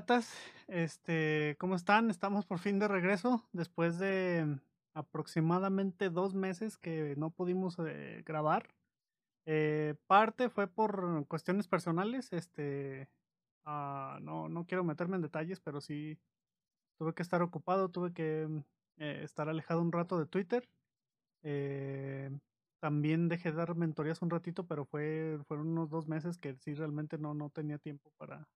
Piratas, este, ¿cómo están? Estamos por fin de regreso después de aproximadamente dos meses que no pudimos eh, grabar. Eh, parte fue por cuestiones personales, este, ah, no, no quiero meterme en detalles, pero sí tuve que estar ocupado, tuve que eh, estar alejado un rato de Twitter. también dejé de dar mentorías un ratito, pero fue, fueron unos dos meses que sí realmente no, no tenía tiempo para,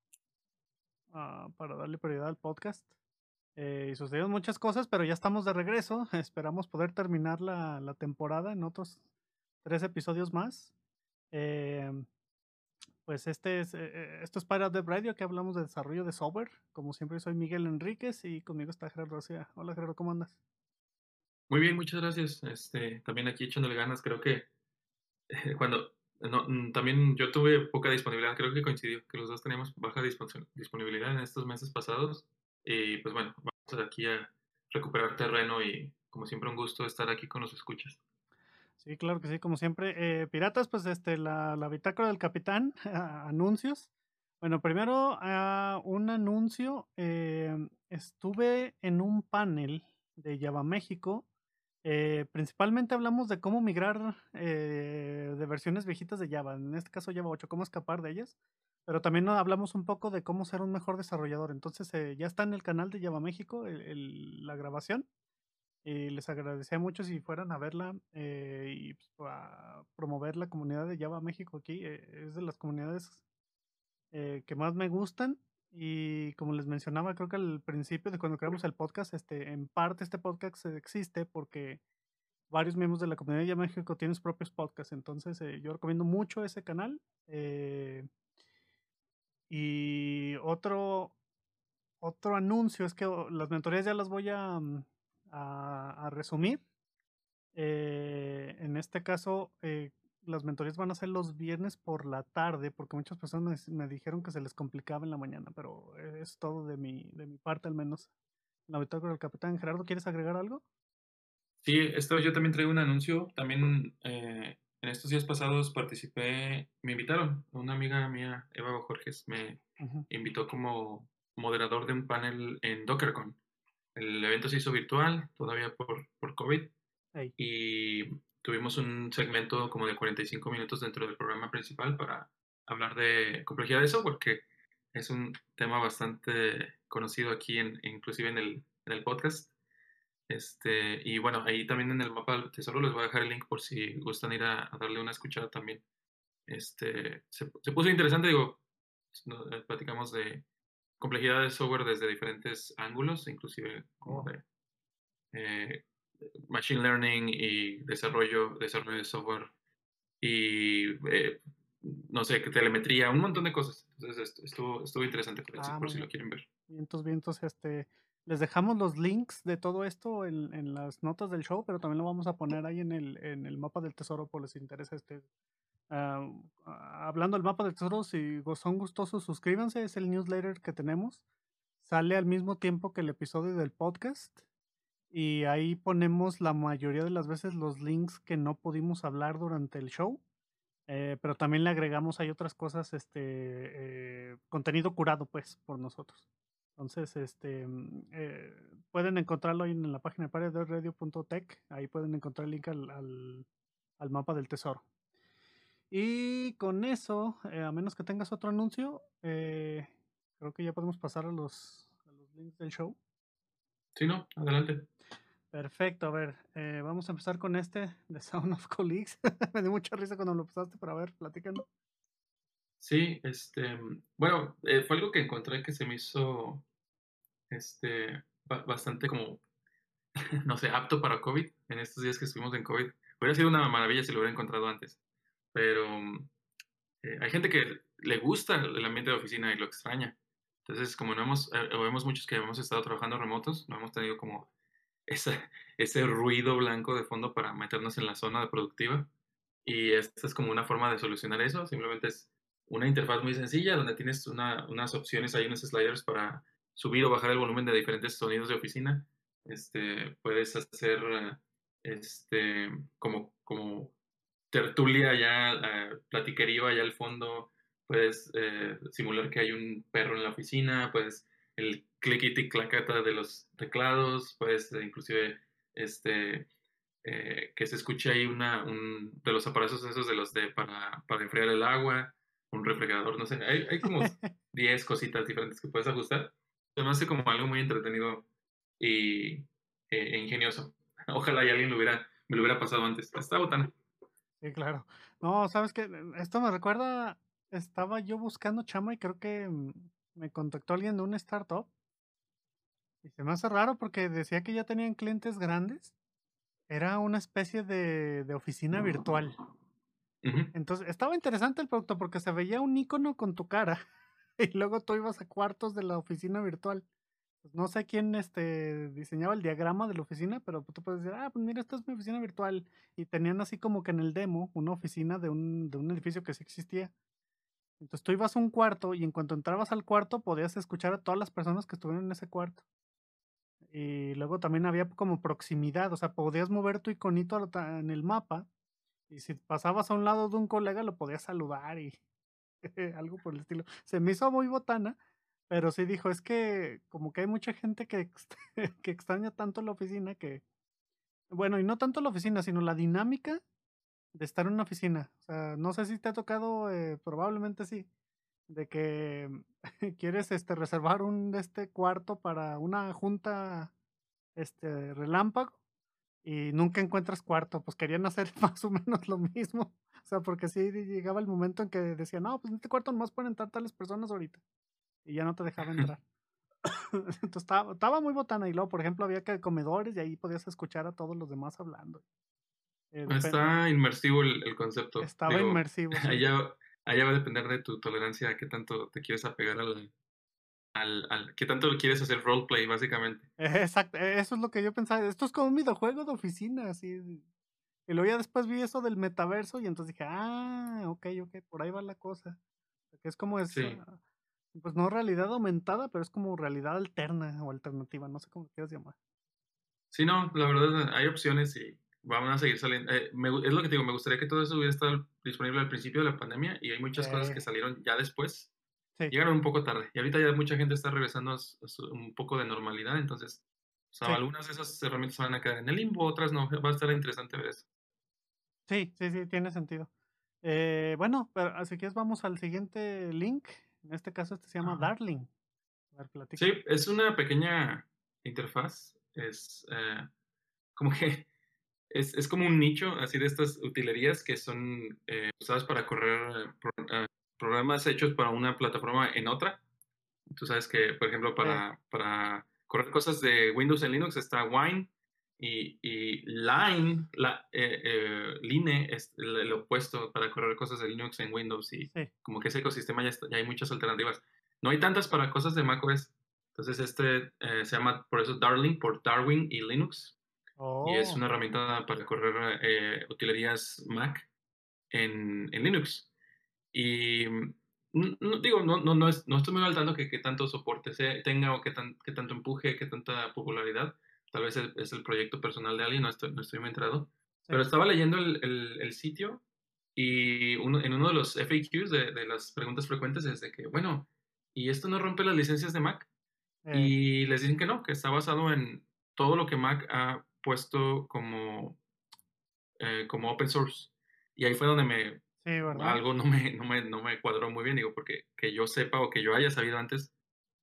Ah, para darle prioridad al podcast. Eh, y sucedieron muchas cosas, pero ya estamos de regreso. Esperamos poder terminar la, la temporada en otros tres episodios más. Eh, pues este es, eh, esto es para de Radio, que hablamos de desarrollo de software. Como siempre, soy Miguel Enríquez y conmigo está Gerardo García. Hola Gerardo, ¿cómo andas? Muy bien, muchas gracias. Este, también aquí echándole ganas, creo que cuando no, mm, también yo tuve poca disponibilidad, creo que coincidió, que los dos teníamos baja disponibilidad en estos meses pasados. Y pues bueno, vamos aquí a recuperar terreno y como siempre un gusto estar aquí con los escuchas. Sí, claro que sí, como siempre. Eh, piratas, pues este, la, la bitácora del capitán, anuncios. Bueno, primero uh, un anuncio. Eh, estuve en un panel de Java México eh, principalmente hablamos de cómo migrar eh, de versiones viejitas de Java, en este caso Java 8, cómo escapar de ellas, pero también hablamos un poco de cómo ser un mejor desarrollador. Entonces eh, ya está en el canal de Java México la grabación y les agradecía mucho si fueran a verla y pues, a promover la comunidad de Java México aquí. es de las comunidades que más me gustan y como les mencionaba, creo que al principio de cuando creamos el podcast, este, en parte este podcast existe porque varios miembros de la comunidad de México tienen sus propios podcasts. Entonces, eh, yo recomiendo mucho ese canal. Eh, y otro, otro anuncio es que las mentorías ya las voy a, mm, a, resumir. Eh, en este caso, las mentorías van a ser los viernes por la tarde, porque muchas personas me, dijeron que se les complicaba en la mañana, pero es todo de mi, de mi parte al menos. La con del capitán Gerardo, ¿quieres agregar algo? Sí, esto yo también traigo un anuncio. También eh, en estos días pasados participé, me invitaron, una amiga mía, Eva Jorges, me invitó como moderador de un panel en DockerCon. El evento se hizo virtual, todavía por, por COVID. Y tuvimos un segmento como de 45 minutos dentro del programa principal para hablar de complejidad de software, que es un tema bastante conocido aquí, en, inclusive en el, podcast. Este, y bueno, ahí también en el mapa del tesoro les voy a dejar el link por si gustan ir a, darle una escuchada también. Este, se, puso interesante, digo, eh, platicamos de complejidad de software desde diferentes ángulos, inclusive como de eh, machine learning y desarrollo, desarrollo de software y eh, no sé, telemetría, un montón de cosas. Entonces estuvo, estuvo interesante por, ah, si lo quieren ver. Vientos, vientos, este, les dejamos los links de todo esto en, en, las notas del show, pero también lo vamos a poner ahí en el, en el mapa del tesoro por les interesa este. Ah, hablando del mapa del tesoro, si son gustosos, suscríbanse, es el newsletter que tenemos. Sale al mismo tiempo que el episodio del podcast y ahí ponemos la mayoría de las veces los links que no pudimos hablar durante el show. Eh, pero también le agregamos hay otras cosas, este eh, contenido curado pues por nosotros. Entonces, este mm, eh, pueden encontrarlo ahí en la página de radio.tech, ahí pueden encontrar el link al, al, mapa del tesoro. Y con eso, a menos que tengas otro anuncio, creo que ya podemos pasar a los, a los links del show. Sí, no, adelante. Perfecto, a ver, eh, vamos a empezar con este de Sound of Colleagues. Me dio mucha risa cuando lo pasaste, pero a ver, platícalo. Sí, este, bueno, eh, fue algo que encontré que se me hizo, este, bastante como, no sé, apto para COVID, en estos días que estuvimos en COVID. Hubiera sido una maravilla si lo hubiera encontrado antes, pero eh, hay gente que le gusta el ambiente de oficina y lo extraña. Entonces, como no hemos, vemos muchos que hemos estado trabajando remotos, no hemos tenido como ese, ese ruido blanco de fondo para meternos en la zona productiva. Y esta es como una forma de solucionar eso. Simplemente es una interfaz muy sencilla donde tienes una, unas opciones, hay unos sliders para subir o bajar el volumen de diferentes sonidos de oficina. Este, puedes hacer este, como, como tertulia ya, platiquería allá al fondo, puedes eh, simular que hay un perro en la oficina, puedes el clickety clacata de los teclados, puedes inclusive este eh, que se escuche ahí una un, de los aparatos esos de los de para, para enfriar el agua, un refrigerador, no sé, hay, hay como 10 cositas diferentes que puedes ajustar. Se me hace como algo muy entretenido y e ingenioso. Ojalá y alguien lo hubiera, me lo hubiera pasado antes. Está botana. Sí, claro. No, sabes que esto me recuerda, estaba yo buscando chama y creo que mm, me contactó alguien de una startup. Y se me hace raro porque decía que ya tenían clientes grandes. Era una especie de, de oficina virtual. Entonces, estaba interesante el producto porque se veía un icono con tu cara y luego tú ibas a cuartos de la oficina virtual. Pues, no sé quién este, diseñaba el diagrama de la oficina, pero tú puedes decir, ah, pues mira, esta es mi oficina virtual. Y tenían así como que en el demo una oficina de un, de un edificio que sí existía. Entonces tú ibas a un cuarto y en cuanto entrabas al cuarto podías escuchar a todas las personas que estuvieron en ese cuarto. Y luego también había como proximidad, o sea, podías mover tu iconito en el mapa y si pasabas a un lado de un colega lo podías saludar y algo por el estilo. Se me hizo muy botana pero sí dijo, es que como que hay mucha gente que, que extraña tanto la oficina que, bueno, y no tanto la oficina, sino la dinámica de estar en una oficina. O sea, no sé si te ha tocado, eh, probablemente sí, de que quieres este, reservar un este cuarto para una junta este relámpago y nunca encuentras cuarto. Pues querían hacer más o menos lo mismo. O sea, porque sí llegaba el momento en que decían, no, pues en este cuarto nomás pueden entrar tales personas ahorita y ya no te dejaba entrar. Entonces estaba, estaba, muy botana y luego, por ejemplo, había que comedores y ahí podías escuchar a todos los demás hablando. Eh, Está inmersivo el, concepto. Estaba inmersivo. Allá, allá va a depender de tu tolerancia a qué tanto te quieres apegar al, al, al qué tanto quieres hacer roleplay, básicamente. Exacto, e, eso es lo que yo pensaba. Esto es como un videojuego de oficina, así. Y luego ya después vi eso del metaverso y entonces dije, ah, ok, ok, por ahí va la cosa. Que es como es, pues no realidad aumentada, pero es como realidad alterna o alternativa, no sé cómo quieras llamar. Sí, no, la verdad hay opciones y van a seguir saliendo. Eh, es lo que te digo, me gustaría que todo eso hubiera estado disponible al principio de la pandemia y hay muchas cosas que salieron ya después. Llegaron un poco tarde y ahorita ya mucha gente está regresando a, un poco de normalidad, entonces algunas de esas herramientas van a quedar en el limbo, otras no. Va a estar interesante ver eso. Sí, sí, sí, tiene sentido. Eh, bueno, pero así que vamos al siguiente link en este caso, este se llama Darling. sí, es una pequeña interfaz. Es eh, como que es, es, como un nicho así de estas utilerías que son eh, usadas para correr eh, programas hechos para una plataforma en otra. Tú sabes que, por ejemplo, para, para correr cosas de Windows en Linux está Wine y, y Line, la, eh, eh, Line es el, opuesto para correr cosas de Linux en Windows y como que ese ecosistema ya, ya, hay muchas alternativas. No hay tantas para cosas de macOS. Entonces este eh, se llama por eso Darling, por Darwin y Linux. Y es una oh. herramienta para correr utilerías Mac en, en Linux. Y no, digo, no, no, no, es, no estoy muy al tanto que, que tanto soporte tenga o que, tan, que tanto empuje, que tanta popularidad tal vez es el proyecto personal de alguien, no estoy, no estoy muy enterado. Pero estaba leyendo el, el, sitio y uno, en uno de los FAQs de, de, las preguntas frecuentes es de que, bueno, ¿y esto no rompe las licencias de Mac? Eh. Y les dicen que no, que está basado en todo lo que Mac ha puesto como, eh, como open source. Y ahí fue donde me... algo no me, no, me, no me cuadró muy bien, digo, porque que yo sepa o que yo haya sabido antes,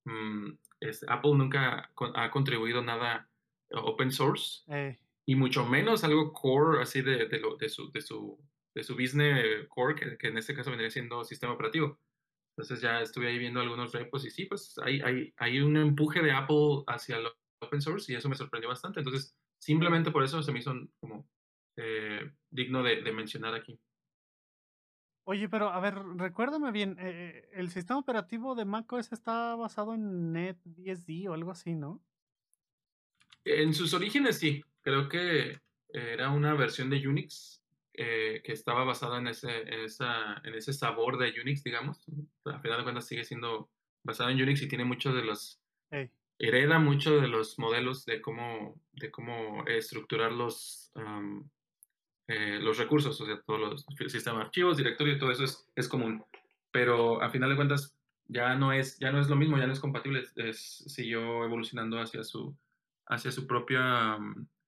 mm, es, Apple nunca ha contribuido nada open source eh. y mucho menos algo core así de, de, lo, de, su, de, su, de su business core, que, que, en este caso vendría siendo sistema operativo. Entonces ya estuve ahí viendo algunos repos y sí, pues hay, hay, hay un empuje de Apple hacia el open source y eso me sorprendió bastante. Entonces, simplemente por eso se me hizo como eh, digno de, de, mencionar aquí. Oye, pero a ver, recuérdame bien, eh, el sistema operativo de macOS está basado en NetBSD o algo así, ¿no? En sus orígenes sí, creo que era una versión de Unix eh, que estaba basada en ese, en, esa, en ese sabor de Unix, digamos. A final de cuentas sigue siendo basado en Unix y tiene muchos de los... Hereda muchos de los modelos de cómo, de cómo estructurar los, eh, los recursos, o sea, todos los sistemas de archivos, directorio, todo eso es, es común. pero a final de cuentas ya no es, ya no es lo mismo, ya no es compatible, es, siguió evolucionando hacia su, hacia su propia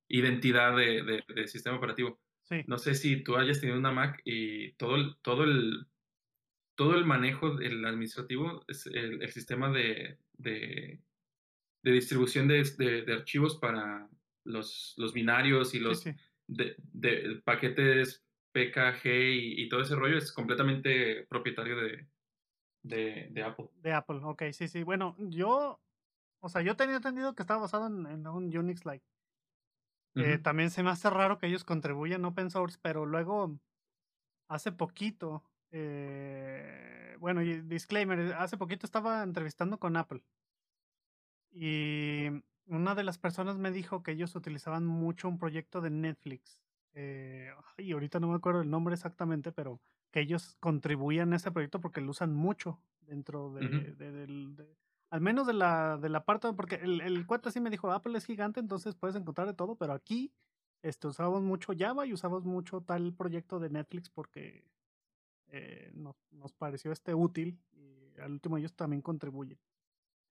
identidad de, de, sistema operativo. No sé si tú hayas tenido una Mac y todo el, todo el, todo el manejo del administrativo, es el, sistema de, de, distribución de, archivos para los, los binarios y los De, paquetes PKG y, y, todo ese rollo es completamente propietario de, de, Apple. De Apple, ok, sí, sí. Bueno, yo, o sea, yo tenía entendido que estaba basado en, un Unix like. Eh, también se me hace raro que ellos contribuyan open source, pero luego, hace poquito, eh, bueno, y disclaimer, hace poquito estaba entrevistando con Apple. Y una de las personas me dijo que ellos utilizaban mucho un proyecto de Netflix. Eh, y ahorita no me acuerdo el nombre exactamente, pero que ellos contribuían a ese proyecto porque lo usan mucho dentro de, del, al menos de la, de la parte, porque el, el cuate sí me dijo, Apple es gigante, entonces puedes encontrar de todo, pero aquí este, usamos mucho Java y usamos mucho tal proyecto de Netflix porque eh, nos, nos, pareció este útil y al último ellos también contribuyen.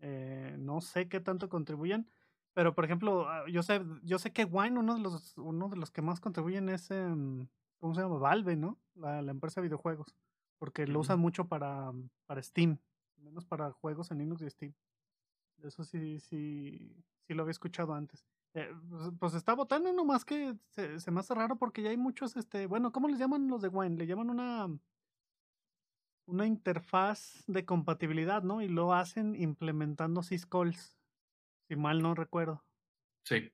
Eh, no sé qué tanto contribuyen, pero por ejemplo, ah, yo sé, yo sé que Wine, uno de los, uno de los que más contribuyen es em, ¿cómo se llama? Valve, ¿no? La, empresa de videojuegos. Porque lo usan mucho para, para Steam, menos para juegos en Linux y Steam. Eso sí, sí, sí lo había escuchado antes. Eh, pues, pues, está votando nomás que se, se, me hace raro porque ya hay muchos, este, bueno, ¿cómo les llaman los de Wine? Le llaman una una interfaz de compatibilidad, ¿no? Y lo hacen implementando syscalls, si mal no recuerdo. Sí.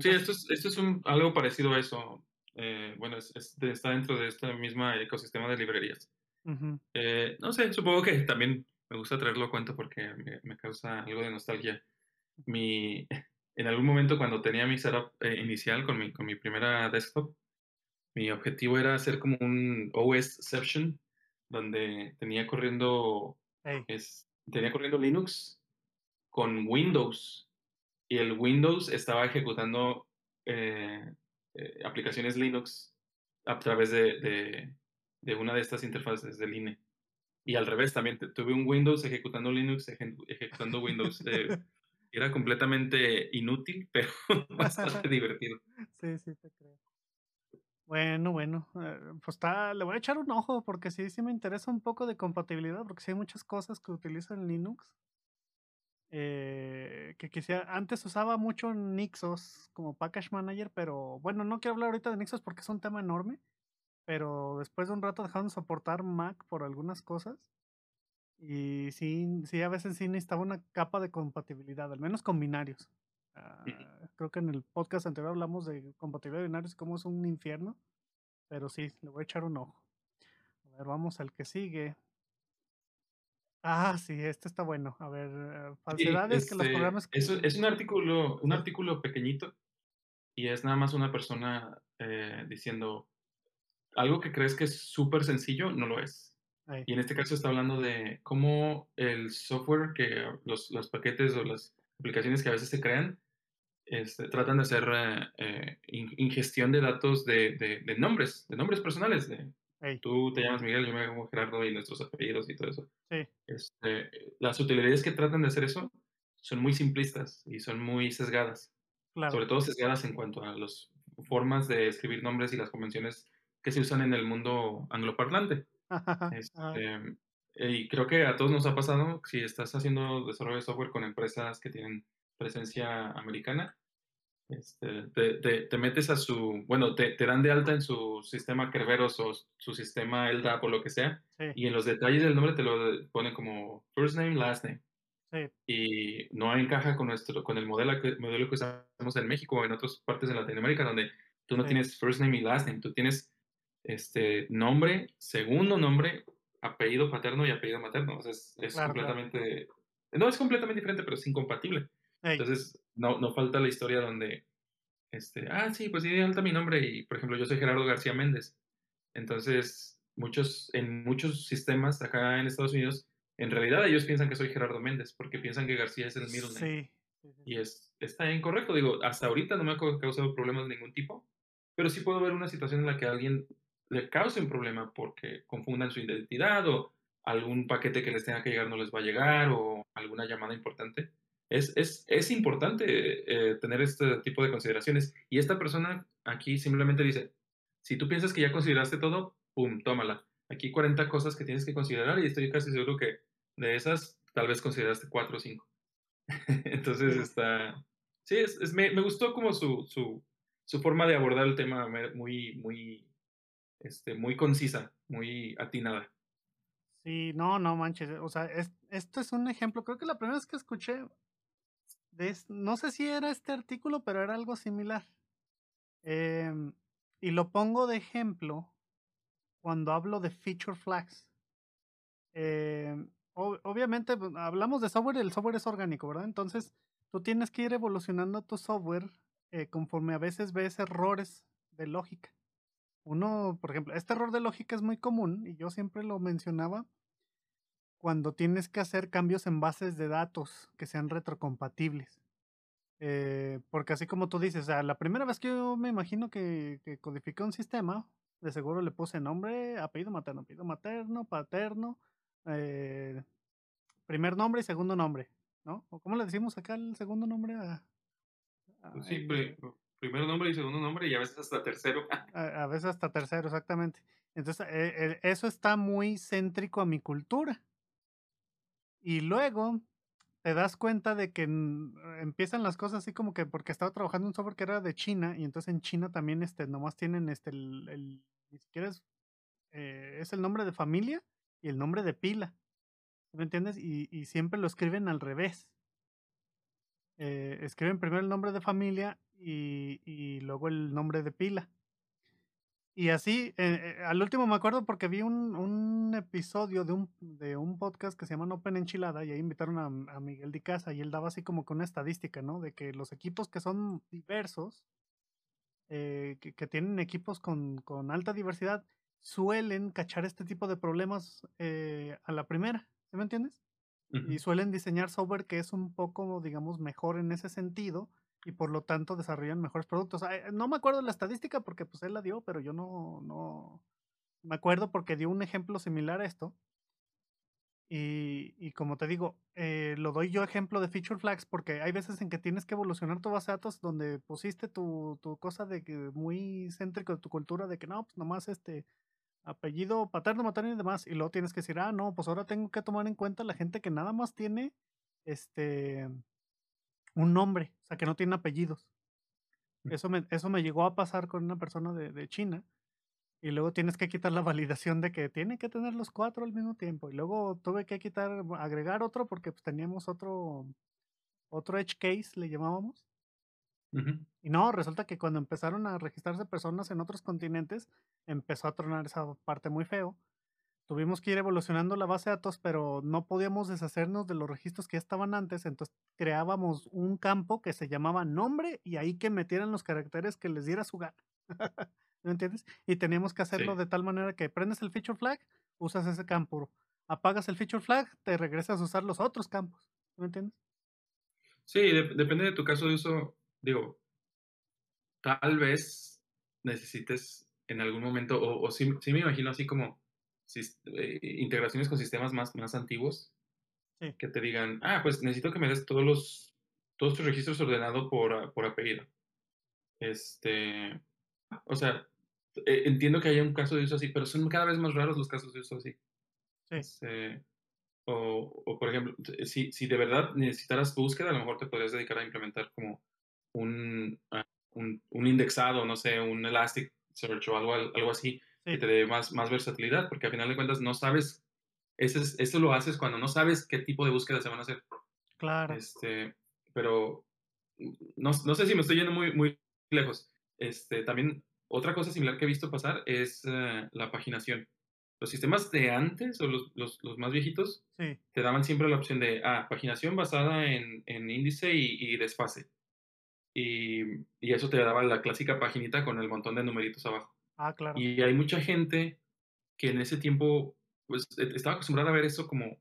Sí, esto es, esto es un, algo parecido a eso. Eh, bueno, es, está dentro de este mismo ecosistema de librerías. Eh, no sé, supongo que también me gusta traerlo a cuenta porque me, causa algo de nostalgia. Mi, en algún momento cuando tenía mi setup eh, inicial con mi, con mi primera desktop, mi objetivo era hacer como un OSception, donde tenía corriendo, es, tenía corriendo Linux con Windows y el Windows estaba ejecutando eh, aplicaciones Linux a través de, de, una de estas interfaces del INE. Y al revés, también tuve un Windows ejecutando Linux, ejecutando Windows. Eh, era completamente inútil, pero bastante divertido. Sí, sí, te creo. Bueno, bueno, eh, pues está, le voy a echar un ojo porque sí, sí me interesa un poco de compatibilidad, porque sí hay muchas cosas que utilizan Linux eh, que quisiera, antes usaba mucho Nixos como package manager, pero bueno, no quiero hablar ahorita de Nixos porque es un tema enorme, pero después de un rato dejaron de soportar Mac por algunas cosas y sí, sí, a veces sí necesitaba una capa de compatibilidad, al menos con binarios. Ah, creo que en el podcast anterior hablamos de compatibilidad de binarios, como es un infierno, pero sí, le voy a echar un ojo. A ver, vamos al que sigue. Ah, sí, este está bueno. A ver, eh, falsedades que los este, programas. Es, es un artículo, un artículo pequeñito y es nada más una persona eh, diciendo algo que crees que es súper sencillo, no lo es. Y en este caso está hablando de cómo el software, que los, los paquetes o las aplicaciones que a veces se crean, este, tratan de hacer eh, ingestión de datos de, de, de, nombres, de nombres personales, de, Tú te llamas Miguel, yo me llamo Gerardo y nuestros apellidos y todo eso. Sí. Este, las utilidades que tratan de hacer eso son muy simplistas y son muy sesgadas. Sobre todo sesgadas en cuanto a las formas de escribir nombres y las convenciones que se usan en el mundo angloparlante. este, y creo que a todos nos ha pasado, si estás haciendo desarrollo de software con empresas que tienen presencia americana, este, te, te, metes a su, bueno, te, te, dan de alta en su sistema Kerberos o su sistema LDAP o lo que sea, y en los detalles del nombre te lo ponen como first name, last name. Y no encaja con, nuestro, con el modelo, modelo que usamos en México o en otras partes de Latinoamérica, donde tú no tienes first name y last name, tú tienes este nombre, segundo nombre, apellido paterno y apellido materno. es, es completamente, no es completamente diferente, pero es incompatible. Entonces, no, no falta la historia donde, este, ah, sí, pues sí, alta mi nombre y, por ejemplo, yo soy Gerardo García Méndez. Entonces, muchos, en muchos sistemas acá en Estados Unidos, en realidad ellos piensan que soy Gerardo Méndez porque piensan que García es el middle name. Sí. Y es, está incorrecto. Digo, hasta ahorita no me ha causado problemas de ningún tipo, pero sí puedo ver una situación en la que a alguien le cause un problema porque confundan su identidad o algún paquete que les tenga que llegar no les va a llegar o alguna llamada importante. Es, es, es importante eh, tener este tipo de consideraciones. Y esta persona aquí simplemente dice, si tú piensas que ya consideraste todo, ¡pum!, tómala. Aquí 40 cosas que tienes que considerar y estoy casi seguro que de esas tal vez consideraste 4 o 5. Entonces está... Sí, es, me, me, gustó como su, su, su, forma de abordar el tema muy, muy, este, muy concisa, muy atinada. Sí, no, no manches. O sea, esto es un ejemplo. Creo que la primera vez que escuché, no sé si era este artículo, pero era algo similar. Em, y lo pongo de ejemplo cuando hablo de feature flags. Em, obviamente pues, hablamos de software el software es orgánico, ¿verdad? Entonces tú tienes que ir evolucionando tu software eh, conforme a veces ves errores de lógica. Uno, por ejemplo, este error de lógica es muy común y yo siempre lo mencionaba cuando tienes que hacer cambios en bases de datos que sean retrocompatibles. Eh, porque así como tú dices, o sea, la primera vez que yo me imagino que, que codifiqué un sistema, de seguro le puse nombre, apellido materno, apellido materno, paterno, eh, primer nombre y segundo nombre, ¿no? ¿O cómo le decimos acá el segundo nombre a, pues sí, primer nombre y segundo nombre y a veces hasta tercero. a, veces hasta tercero, exactamente. Entonces, eh, eso está muy céntrico a mi cultura. Y luego te das cuenta de que empiezan las cosas así como que porque estaba trabajando en un software que era de China y entonces en China también este nomás tienen este el, ni es, eh, es el nombre de familia y el nombre de pila. ¿Me entiendes? Y, y siempre lo escriben al revés. Eh, escriben primero el nombre de familia y, y, luego el nombre de pila. Y así, eh, eh, al último me acuerdo porque vi un, un, episodio de un, de un podcast que se llama Open Enchilada y ahí invitaron a, a Miguel Di Casa y él daba así como con una estadística, ¿no? De que los equipos que son diversos, que, que, tienen equipos con, con, alta diversidad, suelen cachar este tipo de problemas a la primera, ¿sí me entiendes? Y suelen diseñar software que es un poco, digamos, mejor en ese sentido y por lo tanto desarrollan mejores productos. No me acuerdo la estadística porque pues él la dio, pero yo no, no me acuerdo porque dio un ejemplo similar a esto. Y, y como te digo, eh, lo doy yo ejemplo de feature flags porque hay veces en que tienes que evolucionar tu base de datos donde pusiste tu, tu cosa de que muy céntrico de tu cultura de que no, pues nomás este apellido paterno, materno y demás, y luego tienes que decir, ah, no, pues ahora tengo que tomar en cuenta la gente que nada más tiene este un nombre, o sea, que no tiene apellidos. Mm. Eso me, eso me llegó a pasar con una persona de, de China. Y luego tienes que quitar la validación de que tiene que tener los cuatro al mismo tiempo. Y luego tuve que quitar, agregar otro porque pues, teníamos otro, otro edge case, le llamábamos. Y no, resulta que cuando empezaron a registrarse personas en otros continentes, empezó a tronar esa parte muy feo. Tuvimos que ir evolucionando la base de datos, pero no podíamos deshacernos de los registros que ya estaban antes, entonces creábamos un campo que se llamaba nombre y ahí que metieran los caracteres que les diera su gana. ¿Me entiendes? Y teníamos que hacerlo de tal manera que prendes el feature flag, usas ese campo, apagas el feature flag, te regresas a usar los otros campos. ¿Me entiendes? Sí, depende de tu caso de uso digo, tal vez necesites en algún momento, o, o sí, me imagino así como eh, integraciones con sistemas más, más antiguos, que te digan, ah, pues necesito que me des todos los, todos tus registros ordenados por, por apellido. Este, o sea, e, entiendo que haya un caso de uso así, pero son cada vez más raros los casos de uso así. Este, o, o, por ejemplo, si, si de verdad necesitaras búsqueda, a lo mejor te podrías dedicar a implementar como Ah, un, un, indexado, no sé, un Elasticsearch o algo, algo así, que te dé más, más versatilidad, porque al final de cuentas no sabes, eso, es, eso lo haces cuando no sabes qué tipo de búsqueda se van a hacer. Claro. Este, pero no, no sé si me estoy yendo muy, muy lejos. Este, también otra cosa similar que he visto pasar es eh, la paginación. Los sistemas de antes o los, los, los más viejitos te daban siempre la opción de ah, paginación basada en, en índice y, y desfase. Y, eso te daba la clásica paginita con el montón de numeritos abajo. Ah, claro. Y hay mucha gente que en ese tiempo pues e, estaba acostumbrada a ver eso como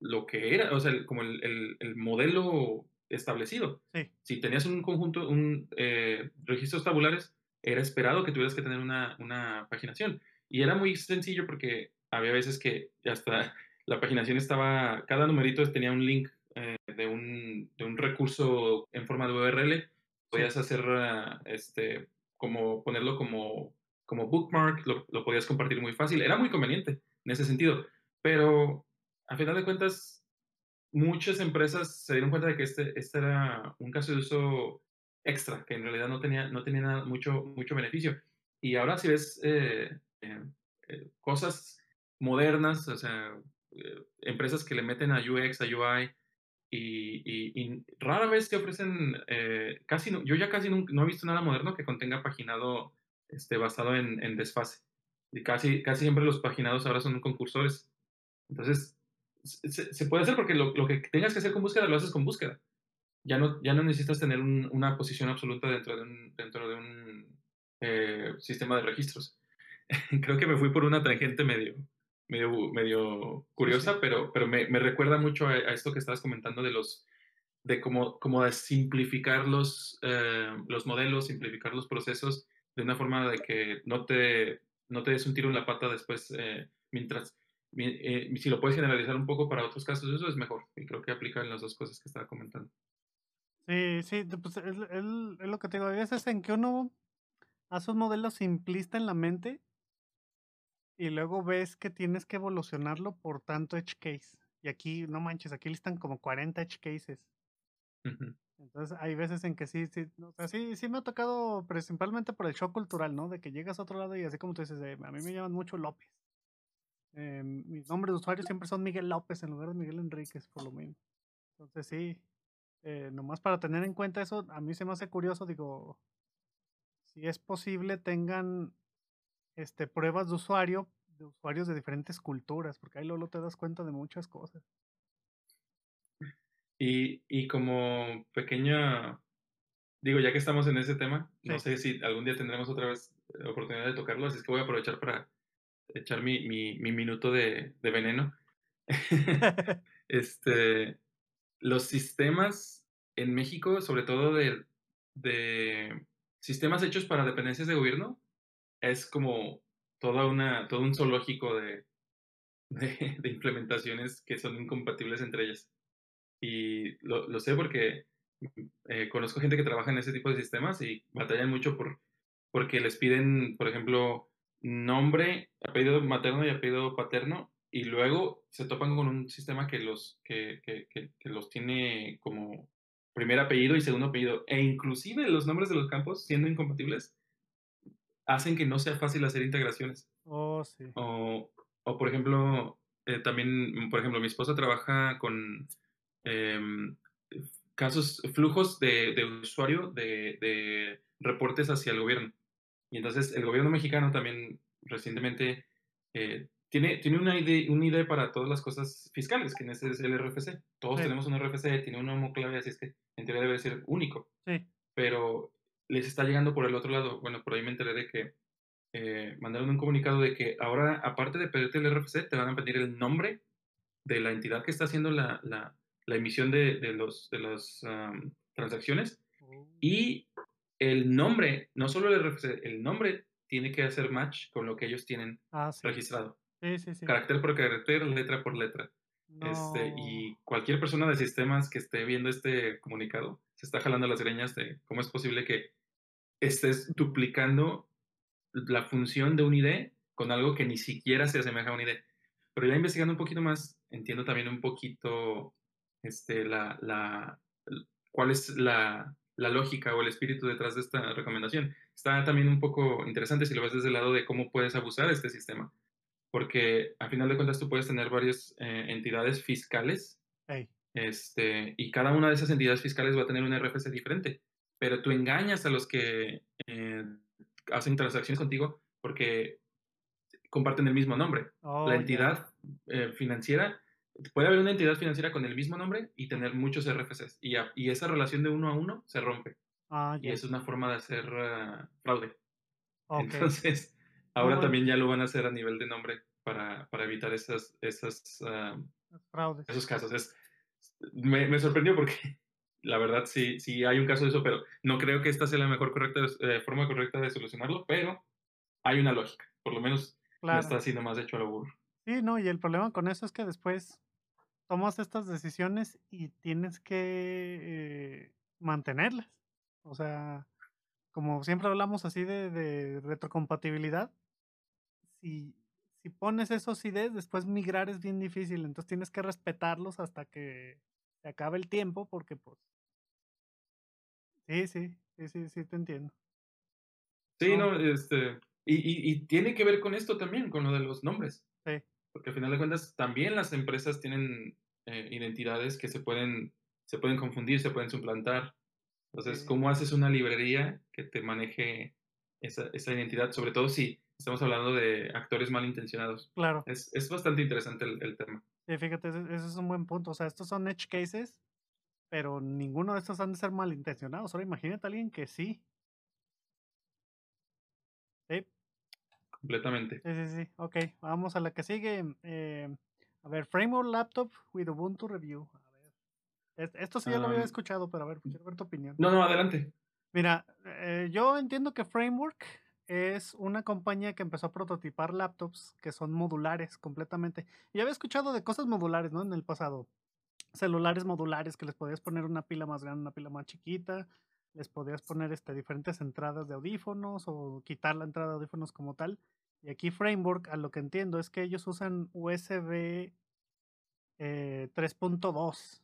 lo que era, o sea, como el, el, modelo establecido. Sí. Si tenías un conjunto, un eh, registros tabulares, era esperado que tuvieras que tener una, una paginación. Y era muy sencillo porque había veces que hasta la paginación estaba, cada numerito tenía un link eh, de, un, de, un, recurso en forma de URL. Podías hacer, este, como ponerlo como, como bookmark, lo, lo, podías compartir muy fácil. Era muy conveniente en ese sentido. Pero a final de cuentas, muchas empresas se dieron cuenta de que este, este era un caso de uso extra, que en realidad no tenía, no tenía nada, mucho, mucho beneficio. Y ahora si ves eh, eh, eh, cosas modernas, o sea, empresas que le meten a UX, a UI, y, rara vez te ofrecen, casi no, yo ya casi no, no, he visto nada moderno que contenga paginado este, basado en, en desfase. Y casi, casi siempre los paginados ahora son concursores. Entonces, se, puede hacer porque lo, lo, que tengas que hacer con búsqueda lo haces con búsqueda. Ya no, ya no necesitas tener una posición absoluta dentro de un, dentro de un eh, sistema de registros. Creo que me fui por una tangente medio, medio, medio curiosa, pero, pero me, me recuerda mucho a, esto que estabas comentando de los de cómo, cómo simplificar los, eh, los modelos, simplificar los procesos de una forma de que no te, no te des un tiro en la pata después eh, mientras eh, si lo puedes generalizar un poco para otros casos, eso es mejor. Y creo que aplica en las dos cosas que estaba comentando. Sí, sí, pues es, lo que te digo. A veces en que uno hace un modelo simplista en la mente y luego ves que tienes que evolucionarlo por tanto edge case. Y aquí, no manches, aquí listan como 40 edge cases. Entonces hay veces en que sí, sí, o sea, sí, sí me ha tocado principalmente por el shock cultural, ¿no? De que llegas a otro lado y así como tú dices, a mí me llaman mucho López. Eh, mis nombres de usuario siempre son Miguel López en lugar de Miguel Enríquez, por lo menos. Entonces sí, eh, nomás para tener en cuenta eso, a mí se me hace curioso, digo, si es posible tengan este, pruebas de usuario, de usuarios de diferentes culturas, porque ahí luego te das cuenta de muchas cosas. Y, y como pequeña, digo, ya que estamos en ese tema, no sé si algún día tendremos otra vez oportunidad de tocarlo, así es que voy a aprovechar para echar mi, mi, mi minuto de, de veneno. este, los sistemas en México, sobre todo de, de sistemas hechos para dependencias de gobierno, es como toda una, todo un zoológico de, de, de implementaciones que son incompatibles entre ellas. Y lo, lo sé porque eh, conozco gente que trabaja en ese tipo de sistemas y batallan mucho por, porque les piden, por ejemplo, nombre, apellido materno y apellido paterno, y luego se topan con un sistema que los, que, que, que, los tiene como primer apellido y segundo apellido, e inclusive los nombres de los campos, siendo incompatibles, hacen que no sea fácil hacer integraciones. Oh, sí. O, o por ejemplo, eh, también, por ejemplo, mi esposa trabaja con em, casos, flujos de, de usuario de, de reportes hacia el gobierno. Y entonces el gobierno mexicano también recientemente eh, tiene, tiene una, idea, una idea para todas las cosas fiscales, que en ese es el RFC. Todos tenemos un RFC, tiene un nombre clave, así es que en teoría debe ser único. Sí. Pero les está llegando por el otro lado. Bueno, por ahí me enteré de que eh, mandaron un comunicado de que ahora, aparte de pedirte el RFC, te van a pedir el nombre de la entidad que está haciendo la, la, la emisión de, de, los, de las transacciones oh. y el nombre, no solo el el nombre tiene que hacer match con lo que ellos tienen ah, registrado. Sí, sí, sí. Carácter por carácter, letra por letra. Este, y cualquier persona de sistemas que esté viendo este comunicado se está jalando las greñas de cómo es posible que estés duplicando la función de un ID con algo que ni siquiera se asemeja a un ID. Pero ya investigando un poquito más, entiendo también un poquito este, la, la, cuál es la, la lógica o el espíritu detrás de esta recomendación. Está también un poco interesante si lo ves desde el lado de cómo puedes abusar de este sistema, porque a final de cuentas tú puedes tener varias eh, entidades fiscales este, y cada una de esas entidades fiscales va a tener un RFC diferente, pero tú engañas a los que eh, hacen transacciones contigo porque comparten el mismo nombre. Oh, la entidad eh, financiera puede haber una entidad financiera con el mismo nombre y tener muchos RFCs. Y, y esa relación de uno a uno se rompe. Ah, y es una forma de hacer uh, fraude. Entonces, ahora también ya lo van a hacer a nivel de nombre para, para evitar esas, esas, uh, fraudes. esos casos. Es, me, me, sorprendió porque la verdad sí, sí hay un caso de eso, pero no creo que esta sea la mejor correcta, eh, forma correcta de solucionarlo, pero hay una lógica. Por lo menos no está haciendo más hecho a lo burro. Sí, no, y el problema con eso es que después tomas estas decisiones y tienes que eh, mantenerlas. O sea, como siempre hablamos así de, de retrocompatibilidad, si, si pones esos IDs, después migrar es bien difícil, entonces tienes que respetarlos hasta que se acabe el tiempo, porque pues... Sí, sí, sí, sí, sí, te entiendo. Sí, no, este, y, y, y, tiene que ver con esto también, con lo de los nombres. Sí. Porque al final de cuentas, también las empresas tienen eh, identidades que se pueden, se pueden confundir, se pueden suplantar. Entonces, ¿cómo haces una librería que te maneje esa, esa identidad? Sobre todo si estamos hablando de actores malintencionados. Claro. Es, es bastante interesante el, el, tema. Sí, fíjate, ese, es un buen punto. O sea, estos son edge cases, pero ninguno de estos han de ser malintencionados. Ahora imagínate a alguien que sí. Sí. Completamente. Sí, sí, sí. Ok, vamos a la que sigue. Eh, a ver, Framework Laptop with Ubuntu Review. A ver. Esto sí ya lo había escuchado, pero a ver, quiero ver tu opinión. No, no, adelante. Mira, eh, yo entiendo que Framework es una compañía que empezó a prototipar laptops que son modulares completamente. Y había escuchado de cosas modulares, ¿no? En el pasado. Celulares modulares que les podías poner una pila más grande, una pila más chiquita. Les podías poner este, diferentes entradas de audífonos o quitar la entrada de audífonos como tal. Y aquí Framework, a lo que entiendo, es que ellos usan USB 3.2 eh,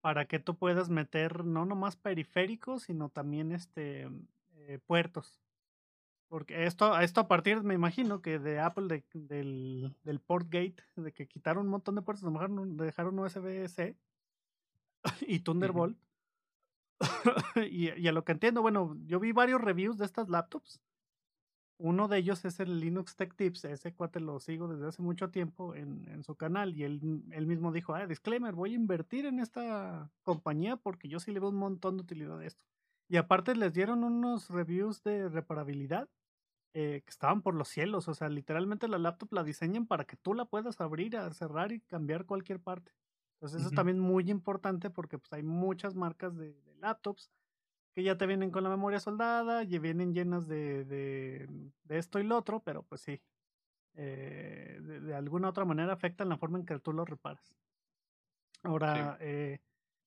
para que tú puedas meter no nomás periféricos, sino también este, eh, puertos. Porque esto, esto a partir, me imagino, que de Apple, del, del port gate, de que quitaron un montón de puertos, dejaron, dejaron USB-C y Thunderbolt. y, a lo que entiendo, bueno, yo vi varios reviews de estas laptops. Uno de ellos es el Linux Tech Tips. Ese cuate lo sigo desde hace mucho tiempo en, su canal. Y él, él mismo dijo, ah, disclaimer, voy a invertir en esta compañía porque yo sí le veo un montón de utilidad a esto. Y aparte les dieron unos reviews de reparabilidad eh, que estaban por los cielos. O sea, literalmente la laptop la diseñan para que tú la puedas abrir, cerrar y cambiar cualquier parte. Entonces eso es también muy importante porque pues, hay muchas marcas de, laptops que ya te vienen con la memoria soldada y vienen llenas de, de, esto y lo otro, pero pues sí, eh, de, alguna otra manera afectan la forma en que tú lo reparas. Ahora, eh,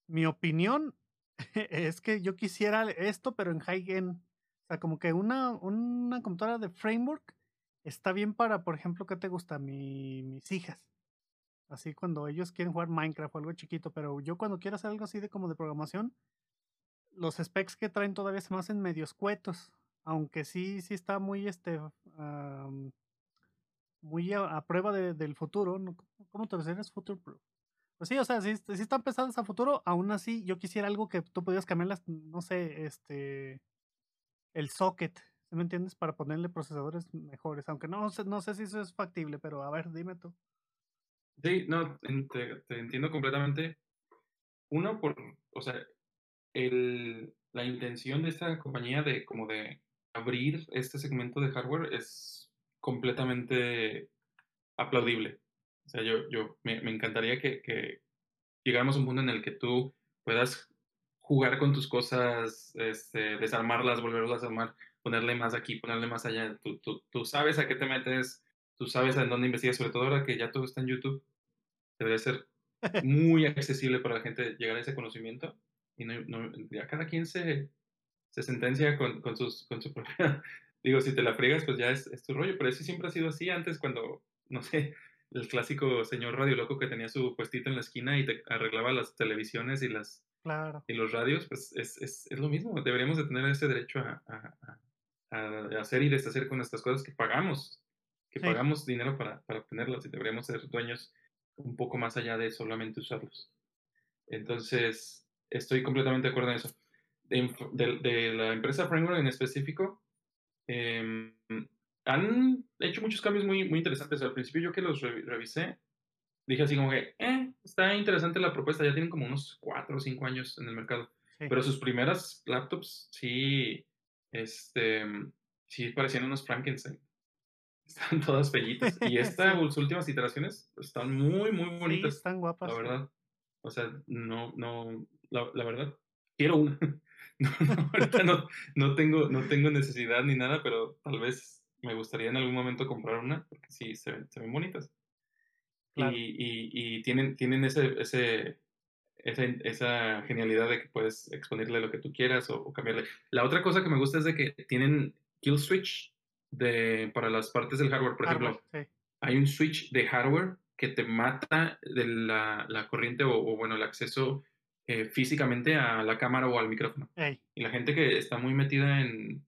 mi opinión es que yo quisiera esto, pero en high end. O sea, como que una, una computadora de framework está bien para, por ejemplo, ¿qué te gusta? Mi, mis hijas. Así cuando ellos quieren jugar Minecraft o algo chiquito, pero yo cuando quiero hacer algo así de como de programación, los specs que traen todavía se me hacen medio escuetos. Aunque sí, sí está muy este muy a, prueba del futuro. ¿Cómo te refieres? Future proof. Pues sí, o sea, si, si están pesadas a futuro, aún así yo quisiera algo que tú pudieras cambiar no sé, este, el socket, ¿sí me entiendes? Para ponerle procesadores mejores, aunque no, no sé si eso es factible, pero a ver, dime tú. Sí, no, te, entiendo completamente. Uno, por, o sea, el, la intención de esta compañía de como de abrir este segmento de hardware es completamente aplaudible. O sea, yo, yo me, encantaría que, que, llegáramos a un punto en el que tú puedas jugar con tus cosas, este, desarmarlas, volverlas a armar, ponerle más aquí, ponerle más allá. Tú, tú, tú, sabes a qué te metes, tú sabes en dónde investigas, sobre todo ahora que ya todo está en YouTube. Debería ser muy accesible para la gente llegar a ese conocimiento. Y no, no, ya cada quien se, se sentencia con, con, sus, con su propia... Digo, si te la friegas, pues ya es, es tu rollo. Pero eso siempre ha sido así antes cuando, no sé, el clásico señor radio loco que tenía su puestito en la esquina y te arreglaba las televisiones y las claro. y los radios, pues es, es, es, lo mismo. Deberíamos de tener ese derecho a, a, a, hacer y deshacer con estas cosas que pagamos, que pagamos dinero para, para obtenerlas y deberíamos ser dueños un poco más allá de solamente usarlos. Entonces, estoy completamente de acuerdo en eso. De, de, la empresa Framework en específico, eh, han hecho muchos cambios muy, muy interesantes. Al principio yo que los revisé, dije así como que, eh, está interesante la propuesta, ya tienen como unos 4 o 5 años en el mercado. Pero sus primeras laptops sí, este, sí parecían unos Frankenstein. Están todas bellitas. Y estas últimas iteraciones están muy, muy bonitas. están guapas. La verdad. O sea, no, no, la, la verdad, quiero una. no, no, ahorita no, no, tengo, no tengo necesidad ni nada, pero tal vez me gustaría en algún momento comprar una, porque sí, se ven, se ven bonitas. Y, tienen, tienen ese, ese, esa, genialidad de que puedes exponerle lo que tú quieras o, cambiarle. La otra cosa que me gusta es de que tienen kill switch de, para las partes del hardware. Por ejemplo, hay un switch de hardware que te mata de la, la corriente o, bueno, el acceso eh, físicamente a la cámara o al micrófono. Y la gente que está muy metida en,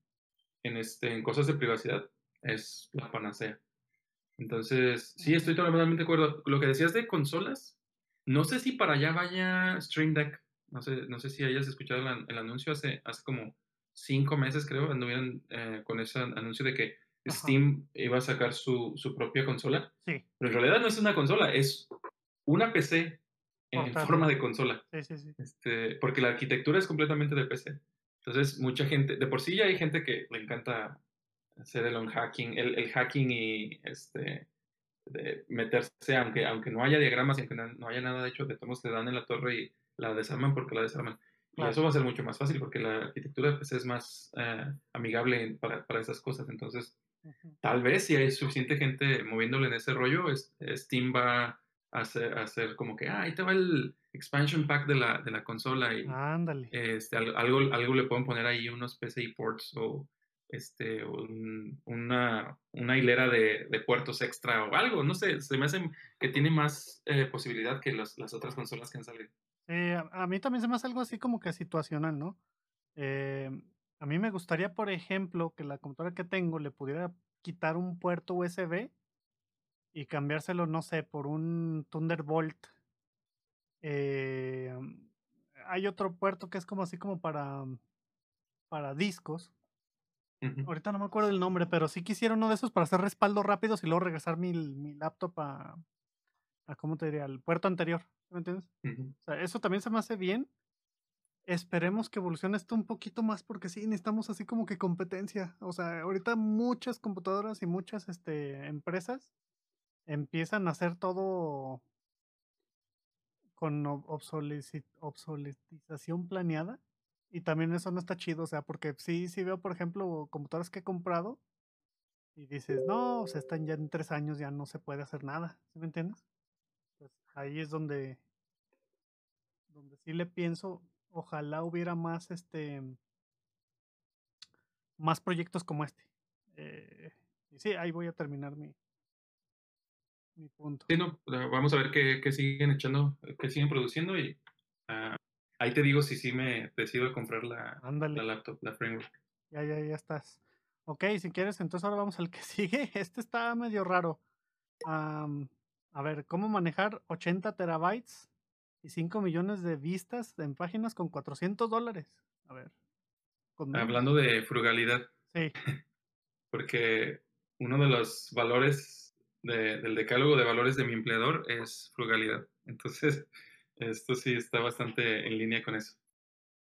en, este, en cosas de privacidad es la panacea. Entonces, sí, estoy totalmente de acuerdo. Lo que decías de consolas, no sé si para allá vaya Stream Deck. No sé, no sé si hayas escuchado el, anuncio hace, hace como cinco meses, creo, anduvieron eh, con ese anuncio de que Steam iba a sacar su, su, propia consola. Sí. Pero en realidad no es una consola, es una PC en forma de consola. Sí, sí, sí. Este, porque la arquitectura es completamente de PC. Entonces, mucha gente, de por sí ya hay gente que le encanta hacer el hacking, el, el hacking y este, de meterse, aunque, aunque no haya diagramas, aunque no, haya nada de hecho, de todos le dan en la torre y la desarman porque la desarman. Y eso va a ser mucho más fácil porque la arquitectura PC es más eh, amigable para, para esas cosas. Entonces, Tal vez si hay suficiente gente moviéndole en ese rollo, Steam va a hacer, hacer como que, ah, ahí te va el expansion pack de la, de la consola y Ándale. Este, algo, algo le pueden poner ahí unos PCI ports o este, una, una hilera de, de, puertos extra o algo, no sé, se me hace que tiene más eh, posibilidad que las otras consolas que han salido. A, mí también se me hace algo así como que situacional, ¿no? Eh, a mí me gustaría, por ejemplo, que la computadora que tengo le pudiera quitar un puerto USB y cambiárselo, no sé, por un Thunderbolt. Eh, hay otro puerto que es como así como para, para discos. Ahorita no me acuerdo el nombre, pero sí quisiera uno de esos para hacer respaldos rápidos y luego regresar mi, mi laptop a, a, ¿cómo te diría? Al puerto anterior. ¿Me entiendes? O sea, eso también se me hace bien Esperemos que evolucione esto un poquito más porque sí, necesitamos así como que competencia. O sea, ahorita muchas computadoras y muchas este, empresas empiezan a hacer todo con obsoletización planeada. Y también eso no está chido, o sea, porque sí, sí veo, por ejemplo, computadoras que he comprado y dices, no, o sea, están ya en tres años, ya no se puede hacer nada, ¿sí me entiendes? Pues ahí es donde, donde sí le pienso, ojalá hubiera más este más proyectos como este. Eh, y sí, ahí voy a terminar mi, mi punto. Sí, no, vamos a ver qué, siguen echando, qué siguen produciendo y ah, ahí te digo si sí me decido comprar la, la laptop, la framework. Ya, ya, ya estás. Ok, si quieres, entonces ahora vamos al que sigue. Este está medio raro. A ver, ¿cómo manejar 80 terabytes y 5 millones de vistas en páginas con 400 dólares. A ver. Hablando de frugalidad. Sí. Porque uno de los valores del decálogo de valores de mi empleador es frugalidad. Entonces, esto sí está bastante en línea con eso.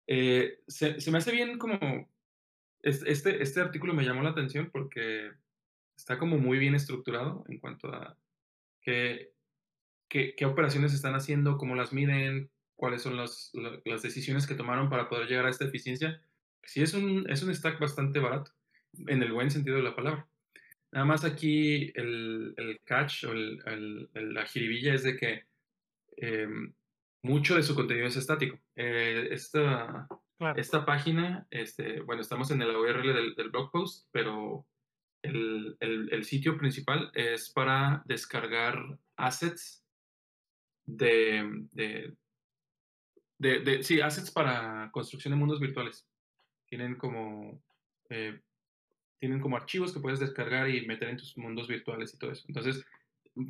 Eh, se, se, me hace bien como... Este, este artículo me llamó la atención porque está como muy bien estructurado en cuanto a que qué, operaciones están haciendo, cómo las miden, cuáles son las decisiones que tomaron para poder llegar a esta eficiencia. Sí, es un, es un stack bastante barato, en el buen sentido de la palabra. Nada más aquí el, el catch o el, la jiribilla es de que em, mucho de su contenido es estático. Eh, esta, esta página, este, bueno, estamos en el URL del, del blog post, pero el, el, sitio principal es para descargar assets de, de, de, sí, assets para construcción de mundos virtuales. Tienen como, eh, tienen como archivos que puedes descargar y meter en tus mundos virtuales y todo eso. Entonces,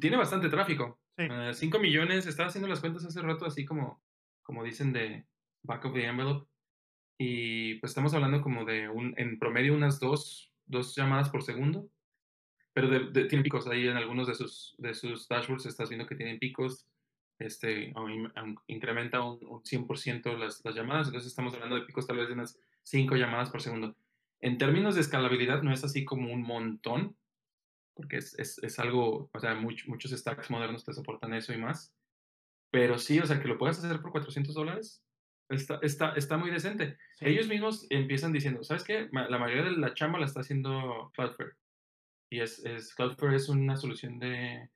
tiene bastante tráfico. 5 ah, millones, estaba haciendo las cuentas hace rato así como, como dicen de back of the envelope. Y pues estamos hablando como de un, en promedio unas dos, dos llamadas por segundo. Pero de, tienen picos ahí en algunos de sus, de sus dashboards, estás viendo que tienen picos este, incrementa un, 100% las, las, llamadas, entonces estamos hablando de picos tal vez de unas 5 llamadas por segundo. En términos de escalabilidad no es así como un montón, porque es, es, es algo, o sea, muchos stacks modernos te soportan eso y más, pero sí, o sea, que lo puedas hacer por 400 dólares, está, está, está muy decente. Ellos mismos empiezan diciendo, ¿sabes qué? La mayoría de la chamba la está haciendo Cloudflare. Y es, es Cloudflare es una solución de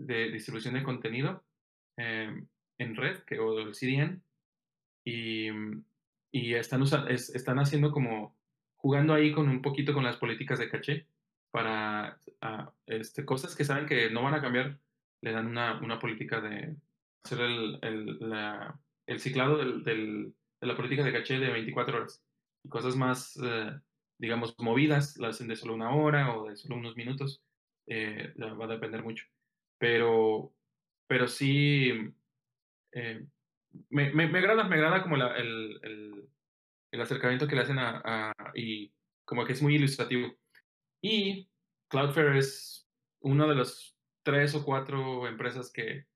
de distribución de contenido em, en red, que, o el CDN, y, y están, están haciendo como, jugando ahí con un poquito con las políticas de caché para ah, este, cosas que saben que no van a cambiar, le dan una, una política de hacer el, el, la, el ciclado de la política de caché de 24 horas. Y cosas más, eh, digamos, movidas, las hacen de solo una hora o de solo unos minutos, eh, va a depender mucho. Pero, pero sí, eh, me, me, agrada, me agrada como el, el, el, acercamiento que le hacen a, y como que es muy ilustrativo. Y Cloudflare es una de las tres o cuatro empresas que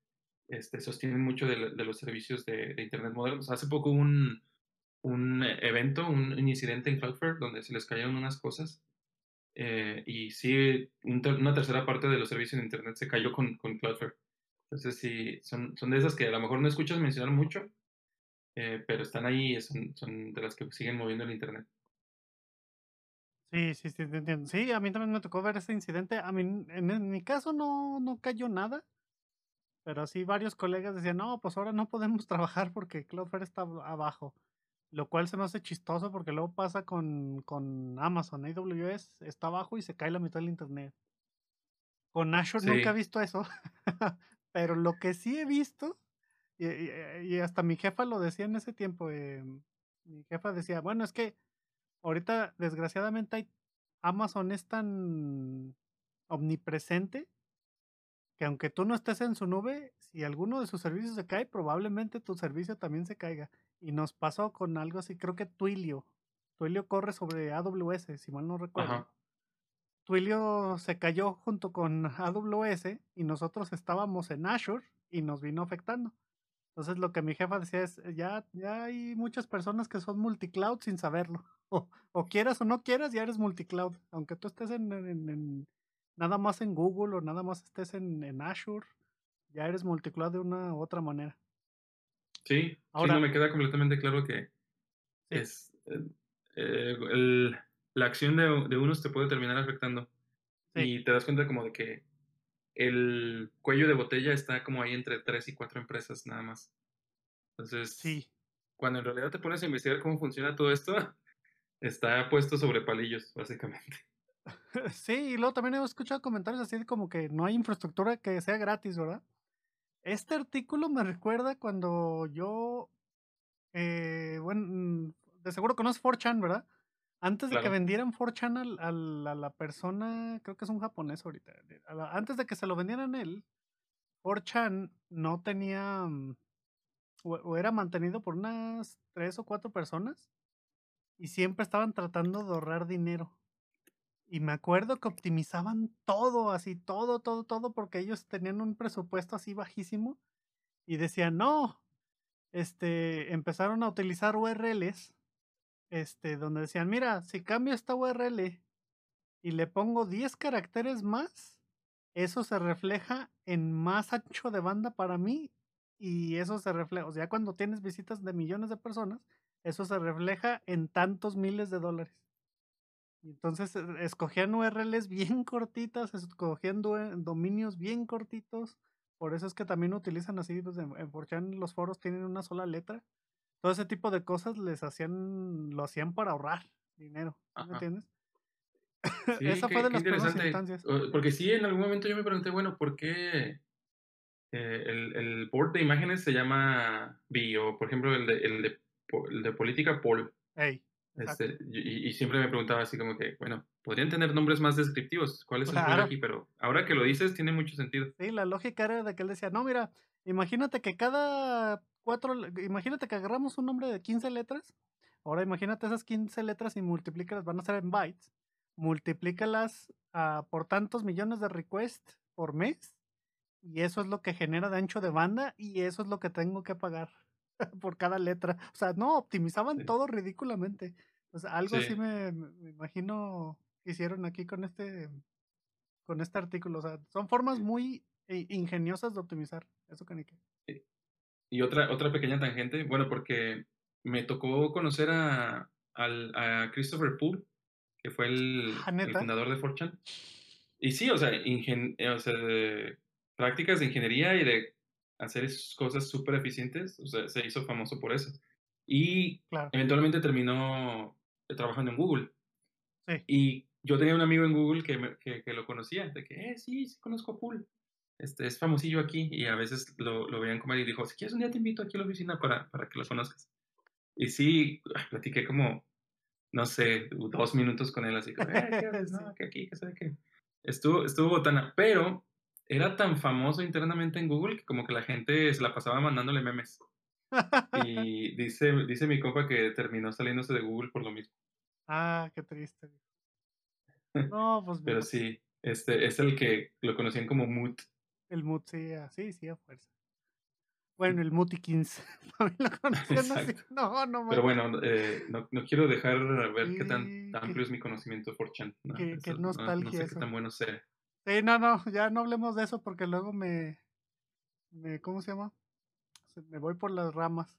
este, sostienen mucho de, de los servicios de, Internet modernos. Hace poco un, un evento, un, un, incidente en Cloudflare donde se les cayeron unas cosas eh, y sí, un ter una tercera parte de los servicios de Internet se cayó con, con Cloudflare. Entonces sí, son, son de esas que a lo mejor no escuchas mencionar mucho, eh, pero están ahí, son, son de las que siguen moviendo el Internet. Sí, sí, sí, entiendo. Sí, a mí también me tocó ver ese incidente. A mí, en mi caso no, no cayó nada, pero sí varios colegas decían, no, pues ahora no podemos trabajar porque Cloudflare está abajo. Lo cual se me hace chistoso porque luego pasa con, con Amazon, AWS está abajo y se cae la mitad del internet. Con Azure nunca he visto eso, pero lo que sí he visto, y, y, hasta mi jefa lo decía en ese tiempo, eh, mi jefa decía, bueno, es que ahorita desgraciadamente hay, Amazon es tan omnipresente que aunque tú no estés en su nube, si alguno de sus servicios se cae, probablemente tu servicio también se caiga. Y nos pasó con algo así, creo que Twilio. Twilio corre sobre AWS, si mal no recuerdo. Twilio se cayó junto con AWS y nosotros estábamos en Azure y nos vino afectando. Entonces lo que mi jefa decía es, ya, ya hay muchas personas que son multicloud sin saberlo. O, quieras o no quieras, ya eres multicloud. Aunque tú estés en, en, nada más en Google o nada más estés en, en Azure, ya eres multicloud de una u otra manera. Sí, Ahora, sí, no me queda completamente claro que es eh, eh, el, la acción de, de, unos te puede terminar afectando. Sí. Y te das cuenta como de que el cuello de botella está como ahí entre tres y cuatro empresas nada más. Entonces, sí. cuando en realidad te pones a investigar cómo funciona todo esto, está puesto sobre palillos, básicamente. Sí, y luego también he escuchado comentarios así como que no hay infraestructura que sea gratis, ¿verdad? Este artículo me recuerda cuando yo, eh, bueno, mm, de seguro conoces 4chan, ¿verdad? Antes de claro. que vendieran 4chan al, al, a la persona, creo que es un japonés ahorita, la, antes de que se lo vendieran él, 4chan no tenía, mm, o, o, era mantenido por unas tres o cuatro personas y siempre estaban tratando de ahorrar dinero. Y me acuerdo que optimizaban todo, así, todo, todo, todo, porque ellos tenían un presupuesto así bajísimo y decían, no, este, empezaron a utilizar URLs, este, donde decían, mira, si cambio esta URL y le pongo 10 caracteres más, eso se refleja en más ancho de banda para mí y eso se refleja, o sea, cuando tienes visitas de millones de personas, eso se refleja en tantos miles de dólares. Entonces eh, escogían URLs bien cortitas, escogían dominios bien cortitos. Por eso es que también utilizan así, pues en, en los foros tienen una sola letra. Todo ese tipo de cosas les hacían, lo hacían para ahorrar dinero. ¿Me entiendes? Sí, Esa fue de las primeras instancias. Porque sí, en algún momento yo me pregunté, bueno, ¿por qué eh, el, el board de imágenes se llama B o por ejemplo el de, el de, el de política Pol? Hey. Este, y, y, siempre me preguntaba así como que, bueno, podrían tener nombres más descriptivos. ¿Cuál es el claro. aquí? Pero ahora que lo dices, tiene mucho sentido. Sí, la lógica era de que él decía, no, mira, imagínate que cada cuatro, imagínate que agarramos un nombre de 15 letras. Ahora imagínate esas 15 letras y multiplícalas, van a ser en bytes. Multiplícalas uh, por tantos millones de requests por mes. Y eso es lo que genera de ancho de banda y eso es lo que tengo que pagar. por cada letra. O sea, no, optimizaban sí. todo ridículamente. O sea, algo sí. así me, me, imagino que hicieron aquí con este, con este artículo. O sea, son formas muy ingeniosas de optimizar. Eso que sí. Y otra, otra pequeña tangente, bueno, porque me tocó conocer a, al, a Christopher Poole, que fue el, ¿Ah, el fundador de 4chan. Y sí, o sea, ingen, o sea prácticas de ingeniería y de hacer cosas súper eficientes, o sea, se hizo famoso por eso. Y eventualmente terminó trabajando en Google. Sí. Y yo tenía un amigo en Google que, que, que, lo conocía, de que, eh, sí, sí, conozco a Pool. Este, es famosillo aquí y a veces lo, lo veían comer y dijo, si quieres un día te invito aquí a la oficina para, para que lo conozcas. Y sí, platiqué como, no sé, dos minutos con él, así como, eh, ¿qué haces? No, que aquí, que sabe qué. Estuvo, estuvo botana, pero era tan famoso internamente en Google que como que la gente se la pasaba mandándole memes. Y dice, dice mi compa que terminó saliéndose de Google por lo mismo. Ah, qué triste. No, pues. Pero sí, este es el que lo conocían como Moot. El Moot, sí, así, sí, a fuerza. Bueno, el Mutikins también lo conocían así. No, no, Pero bueno, eh, no, no, quiero dejar ver qué tan amplio es mi conocimiento por Chan. No, qué, nostalgia. No, sé qué tan bueno sea. Sí, no, no, ya no hablemos de eso porque luego me. me ¿Cómo se llama? Me voy por las ramas.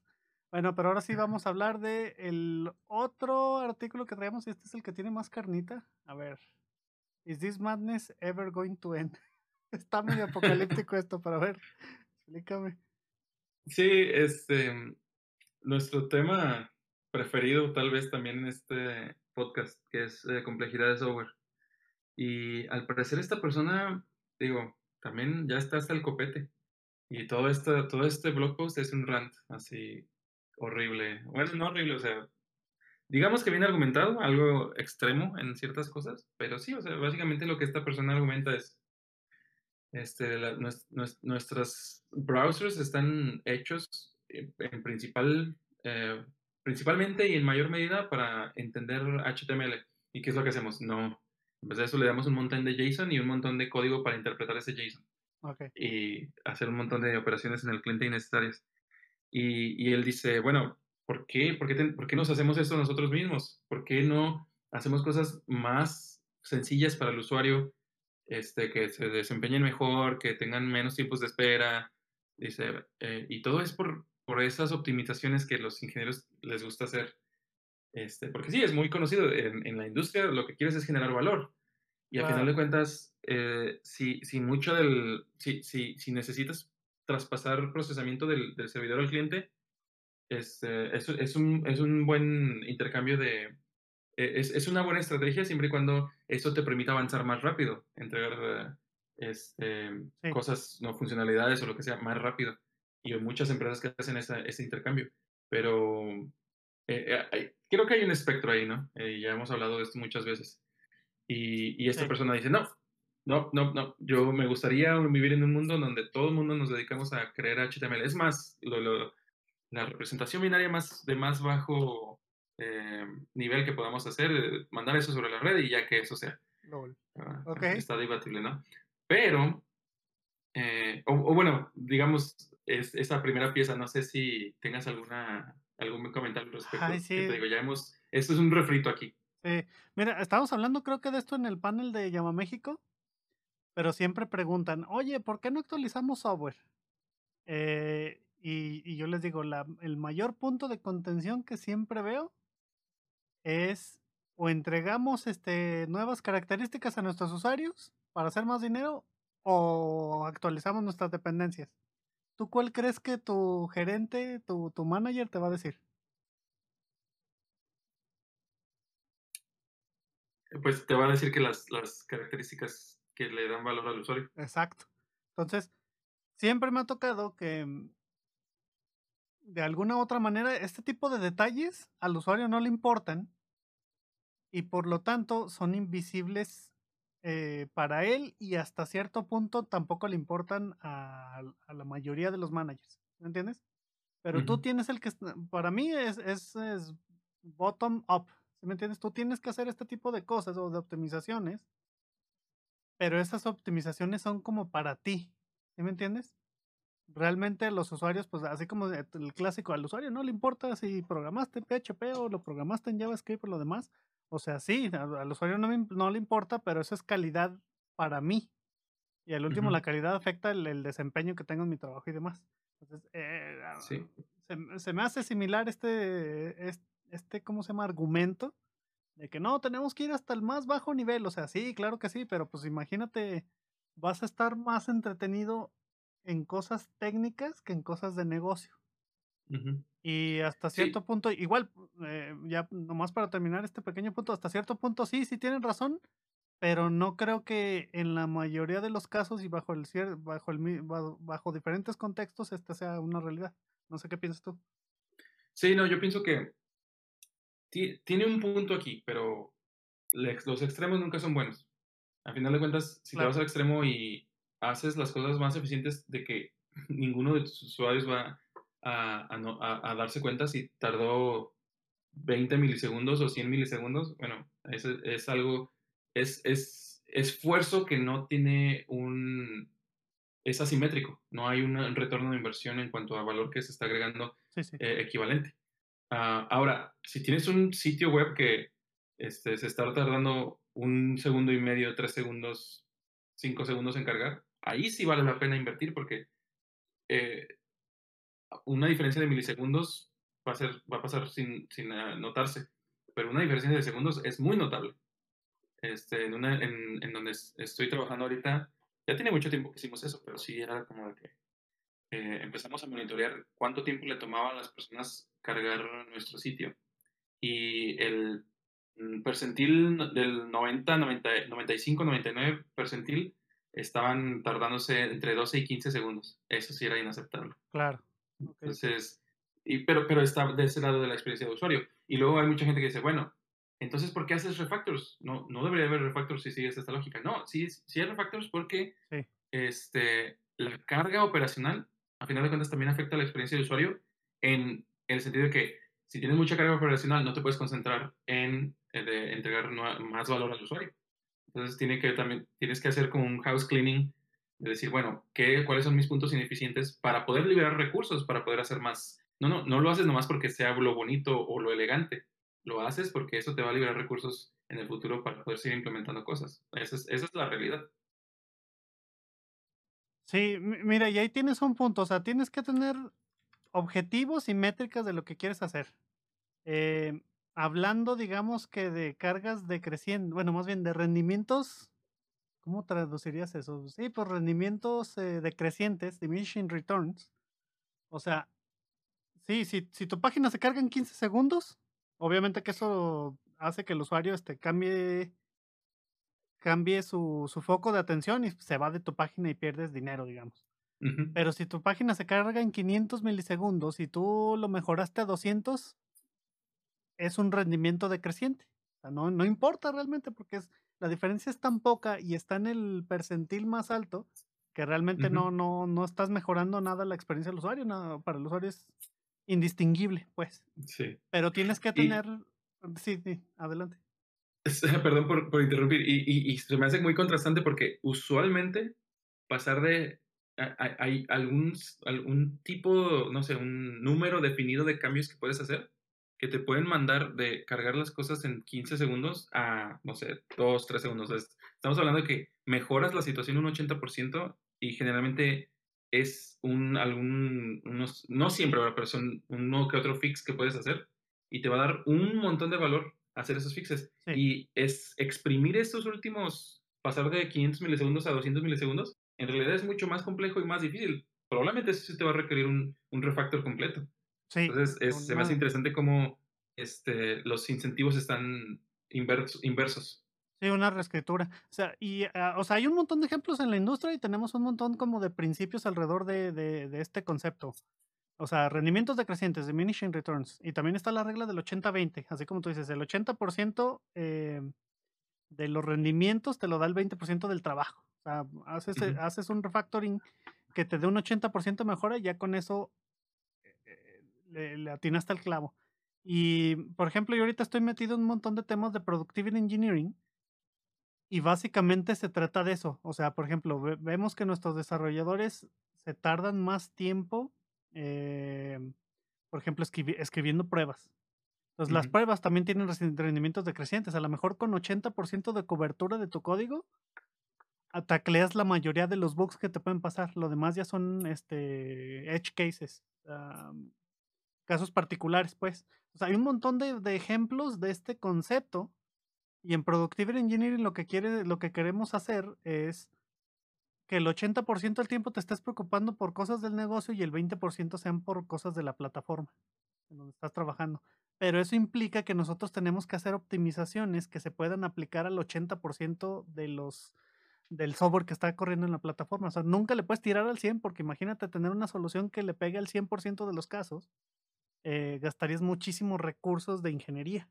Bueno, pero ahora sí vamos a hablar de el otro artículo que traemos y este es el que tiene más carnita. A ver. ¿Is this madness ever going to end? Está medio apocalíptico esto, pero a ver, explícame. Sí, este, nuestro tema preferido tal vez también en este podcast, que es eh, complejidad de software. Y al parecer esta persona, digo, también ya está hasta el copete. Y todo, este, todo este blog post es un rant así horrible. Bueno, no horrible, o sea, digamos que viene argumentado, algo extremo en ciertas cosas, pero sí, o sea, básicamente lo que esta persona argumenta es, este, nuestros browsers están hechos en, principal, eh, principalmente y en mayor medida para entender HTML. ¿Y qué es lo que hacemos? No. En vez de eso le damos un montón de JSON y un montón de código para interpretar ese JSON. Y hacer un montón de operaciones en el cliente innecesarias. Y, y él dice, bueno, ¿por qué? ¿Por qué, ¿Por qué nos hacemos esto nosotros mismos? ¿Por qué no hacemos cosas más sencillas para el usuario, este, que se desempeñen mejor, que tengan menos tiempos de espera? Dice, eh, y todo es por, por esas optimizaciones que los ingenieros les gusta hacer. Este, porque sí, es muy conocido en, en la industria, lo que quieres es generar valor. Y al final de cuentas, eh, si, si mucho del, si, si, si necesitas traspasar procesamiento del, del servidor al cliente, este, es, es, un, es un buen intercambio de... E, es, es, una buena estrategia siempre y cuando eso te permita avanzar más rápido, entregar este, cosas, no funcionalidades o lo que sea, más rápido. Y hay muchas empresas que hacen ese intercambio. Pero eh, eh, creo que hay un espectro ahí, ¿no? Eh, ya hemos hablado de esto muchas veces. Y, y esta persona dice, no, no, no, no. Yo me gustaría vivir en un mundo donde todo el mundo nos dedicamos a crear HTML. Es más, lo, la representación binaria más de más bajo eh, nivel que podamos hacer, mandar eso sobre la red y ya que eso sea. Ah, está debatible, ¿no? Pero, eh, o, bueno, digamos, es, esa primera pieza, no sé si tengas alguna algún comentario al respecto. Ay, sí. te digo, ya hemos, esto es un refrito aquí. Sí, mira, estamos hablando creo que de esto en el panel de Llama México pero siempre preguntan, oye, ¿por qué no actualizamos software? Eh, y, yo les digo, la, el mayor punto de contención que siempre veo es o entregamos este, nuevas características a nuestros usuarios para hacer más dinero o actualizamos nuestras dependencias. ¿Tú cuál crees que tu gerente, tu, tu manager te va a decir? Pues te va a decir que las, las características que le dan valor al usuario. Exacto. Entonces, siempre me ha tocado que mm, de alguna u otra manera este tipo de detalles al usuario no le importan y por lo tanto son invisibles eh, para él y hasta cierto punto tampoco le importan a, la mayoría de los managers. ¿Me entiendes? Pero tú tienes el que, para mí es, es, es bottom up. ¿Me entiendes? Tú tienes que hacer este tipo de cosas o de optimizaciones pero esas optimizaciones son como para ti, ¿sí me entiendes? Realmente los usuarios, pues así como el clásico, al usuario no le importa si programaste en PHP o lo programaste en JavaScript o lo demás. O sea, sí, al, usuario no, no, le importa, pero eso es calidad para mí. Y al último, la calidad afecta el, desempeño que tengo en mi trabajo y demás. Entonces, eh, ah, se, se, me hace similar este, este, este, ¿cómo se llama? Argumento de que no, tenemos que ir hasta el más bajo nivel. O sea, sí, claro que sí, pero pues imagínate vas a estar más entretenido en cosas técnicas que en cosas de negocio. Y hasta cierto punto, igual, eh, ya nomás para terminar este pequeño punto, hasta cierto punto sí, sí tienen razón, pero no creo que en la mayoría de los casos y bajo el bajo el bajo diferentes contextos esta sea una realidad. No sé qué piensas tú. Sí, no, yo pienso que tiene un punto aquí, pero los extremos nunca son buenos. Al final de cuentas, si te vas al extremo y haces las cosas más eficientes de que ninguno de tus usuarios va a, darse cuenta si tardó 20 milisegundos o 100 milisegundos, bueno, es, es algo, es, es esfuerzo que no tiene un, es asimétrico, no hay un retorno de inversión en cuanto a valor que se está agregando eh, equivalente. Ah, ahora, si tienes un sitio web que este, se está tardando un segundo y medio, tres segundos, cinco segundos en cargar, ahí sí vale la pena invertir porque eh, una diferencia de milisegundos va a, ser, va a pasar sin, sin ah, notarse, pero una diferencia de segundos es muy notable. Este, en, una, en, en, donde estoy trabajando ahorita, ya tiene mucho tiempo que hicimos eso, pero sí era como de que eh, empezamos a monitorear cuánto tiempo le tomaba a las personas cargar nuestro sitio. Y el mm, percentil del 90, 90 95, 99 percentil estaban tardándose entre 12 y 15 segundos. Eso sí era inaceptable. Claro. Entonces, y, pero, pero está de ese lado de la experiencia de usuario. Y luego hay mucha gente que dice, bueno, entonces, ¿por qué haces refactors? No, no debería haber refactors si sigues esta lógica. No, sí, sí hay refactors porque este, la carga operacional, a final de cuentas, también afecta la experiencia de usuario en, el sentido de que si tienes mucha carga operacional, no te puedes concentrar en, eh, entregar más valor al usuario. Entonces, tiene que, también, tienes que hacer como un house cleaning de decir, bueno, ¿qué, ¿cuáles son mis puntos ineficientes para poder liberar recursos, para poder hacer más? No, no, no lo haces nomás porque sea lo bonito o lo elegante. Lo haces porque eso te va a liberar recursos en el futuro para poder seguir implementando cosas. Esa es, esa es la realidad. Sí, mira, y ahí tienes un punto, o sea, tienes que tener objetivos y métricas de lo que quieres hacer. Eh, hablando, digamos que de cargas decrecientes, bueno, más bien de rendimientos ¿Cómo traducirías eso? Sí, pues rendimientos eh, decrecientes, diminishing returns. O sea, sí, si, si tu página se carga en 15 segundos, obviamente que eso hace que el usuario este, cambie, cambie su, su foco de atención y se va de tu página y pierdes dinero, digamos. Pero si tu página se carga en 500 milisegundos y tú lo mejoraste a 200, es un rendimiento decreciente. O sea, no, no importa realmente porque es la diferencia es tan poca y está en el percentil más alto que realmente no, no, no estás mejorando nada la experiencia del usuario. Nada, para el usuario es indistinguible, pues. Sí. Pero tienes que tener. Sí, sí, adelante. Perdón por, por interrumpir. Y, y, se me hace muy contrastante porque usualmente pasar de. Hay algún, algún tipo, no sé, un número definido de cambios que puedes hacer que te pueden mandar de cargar las cosas en 15 segundos a, no sé, 2, 3 segundos. Estamos hablando de que mejoras la situación un 80% y generalmente es un, algún, unos, no siempre, pero son uno que otro fix que puedes hacer y te va a dar un montón de valor hacer esos fixes. Y es exprimir estos últimos, pasar de 500 milisegundos a 200 milisegundos, en realidad es mucho más complejo y más difícil. Probablemente eso sí te va a requerir un, un refactor completo. Entonces, se me hace interesante cómo este, los incentivos están inversos. Sí, una reescritura. O sea, y, ah, o sea, hay un montón de ejemplos en la industria y tenemos un montón como de principios alrededor de, de, este concepto. O sea, rendimientos decrecientes, diminishing returns. Y también está la regla del 80-20, así como tú dices, el 80% eh, de los rendimientos te lo da el 20% del trabajo. O sea, haces, haces un refactoring que te dé un 80% mejora y ya con eso le, atinaste al clavo. Y, por ejemplo, yo ahorita estoy metido en un montón de temas de Productivity Engineering y básicamente se trata de eso. O sea, por ejemplo, vemos que nuestros desarrolladores se tardan más tiempo, eh, por ejemplo, escribiendo pruebas. Entonces, las pruebas también tienen rendimientos decrecientes. A lo mejor con 80% de cobertura de tu código, atacleas la mayoría de los bugs que te pueden pasar. Lo demás ya son este, edge cases casos particulares, pues. O sea, hay un montón de, ejemplos de este concepto. Y en Productive Engineering lo que quiere, lo que queremos hacer es que el 80% del tiempo te estés preocupando por cosas del negocio y el 20% sean por cosas de la plataforma en donde estás trabajando. Pero eso implica que nosotros tenemos que hacer optimizaciones que se puedan aplicar al 80% de los del software que está corriendo en la plataforma. O sea, nunca le puedes tirar al 100 porque imagínate tener una solución que le pegue al 100% de los casos, eh, gastarías muchísimos recursos de ingeniería.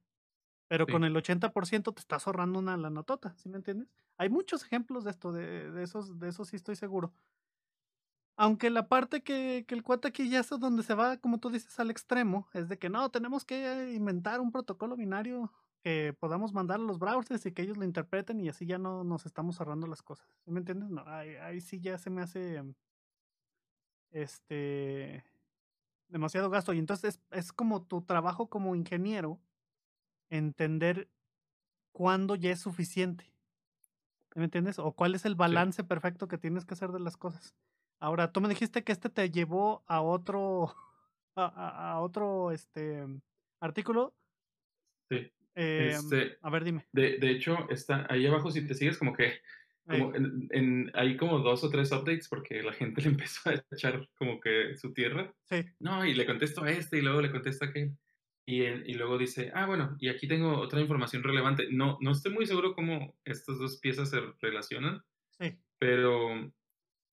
Pero con el 80% te estás ahorrando una la notota, ¿sí me entiendes? Hay muchos ejemplos de esto, de, de, esos, de esos sí estoy seguro. Aunque la parte que, que el cuate aquí ya es donde se va, como tú dices, al extremo, es de que no, tenemos que inventar un protocolo binario que podamos mandar a los browsers y que ellos lo interpreten y así ya no nos estamos ahorrando las cosas. ¿Sí me entiendes? No, ahí, ahí sí ya se me hace este demasiado gasto. Y entonces es, es como tu trabajo como ingeniero entender cuándo ya es suficiente. ¿Me entiendes? O cuál es el balance perfecto que tienes que hacer de las cosas. Ahora, tú me dijiste que este te llevó a otro, a, a, otro este, artículo. Sí. Eh, este, a ver, dime. De, de, hecho, está ahí abajo, si te sigues, como que como en, en, hay como dos o tres updates porque la gente le empezó a echar como que su tierra. Sí. No, y le contesto a este y luego le contesto a aquel. Y, y luego dice, ah, bueno, y aquí tengo otra información relevante. No, no estoy muy seguro cómo estas dos piezas se relacionan. Sí. Pero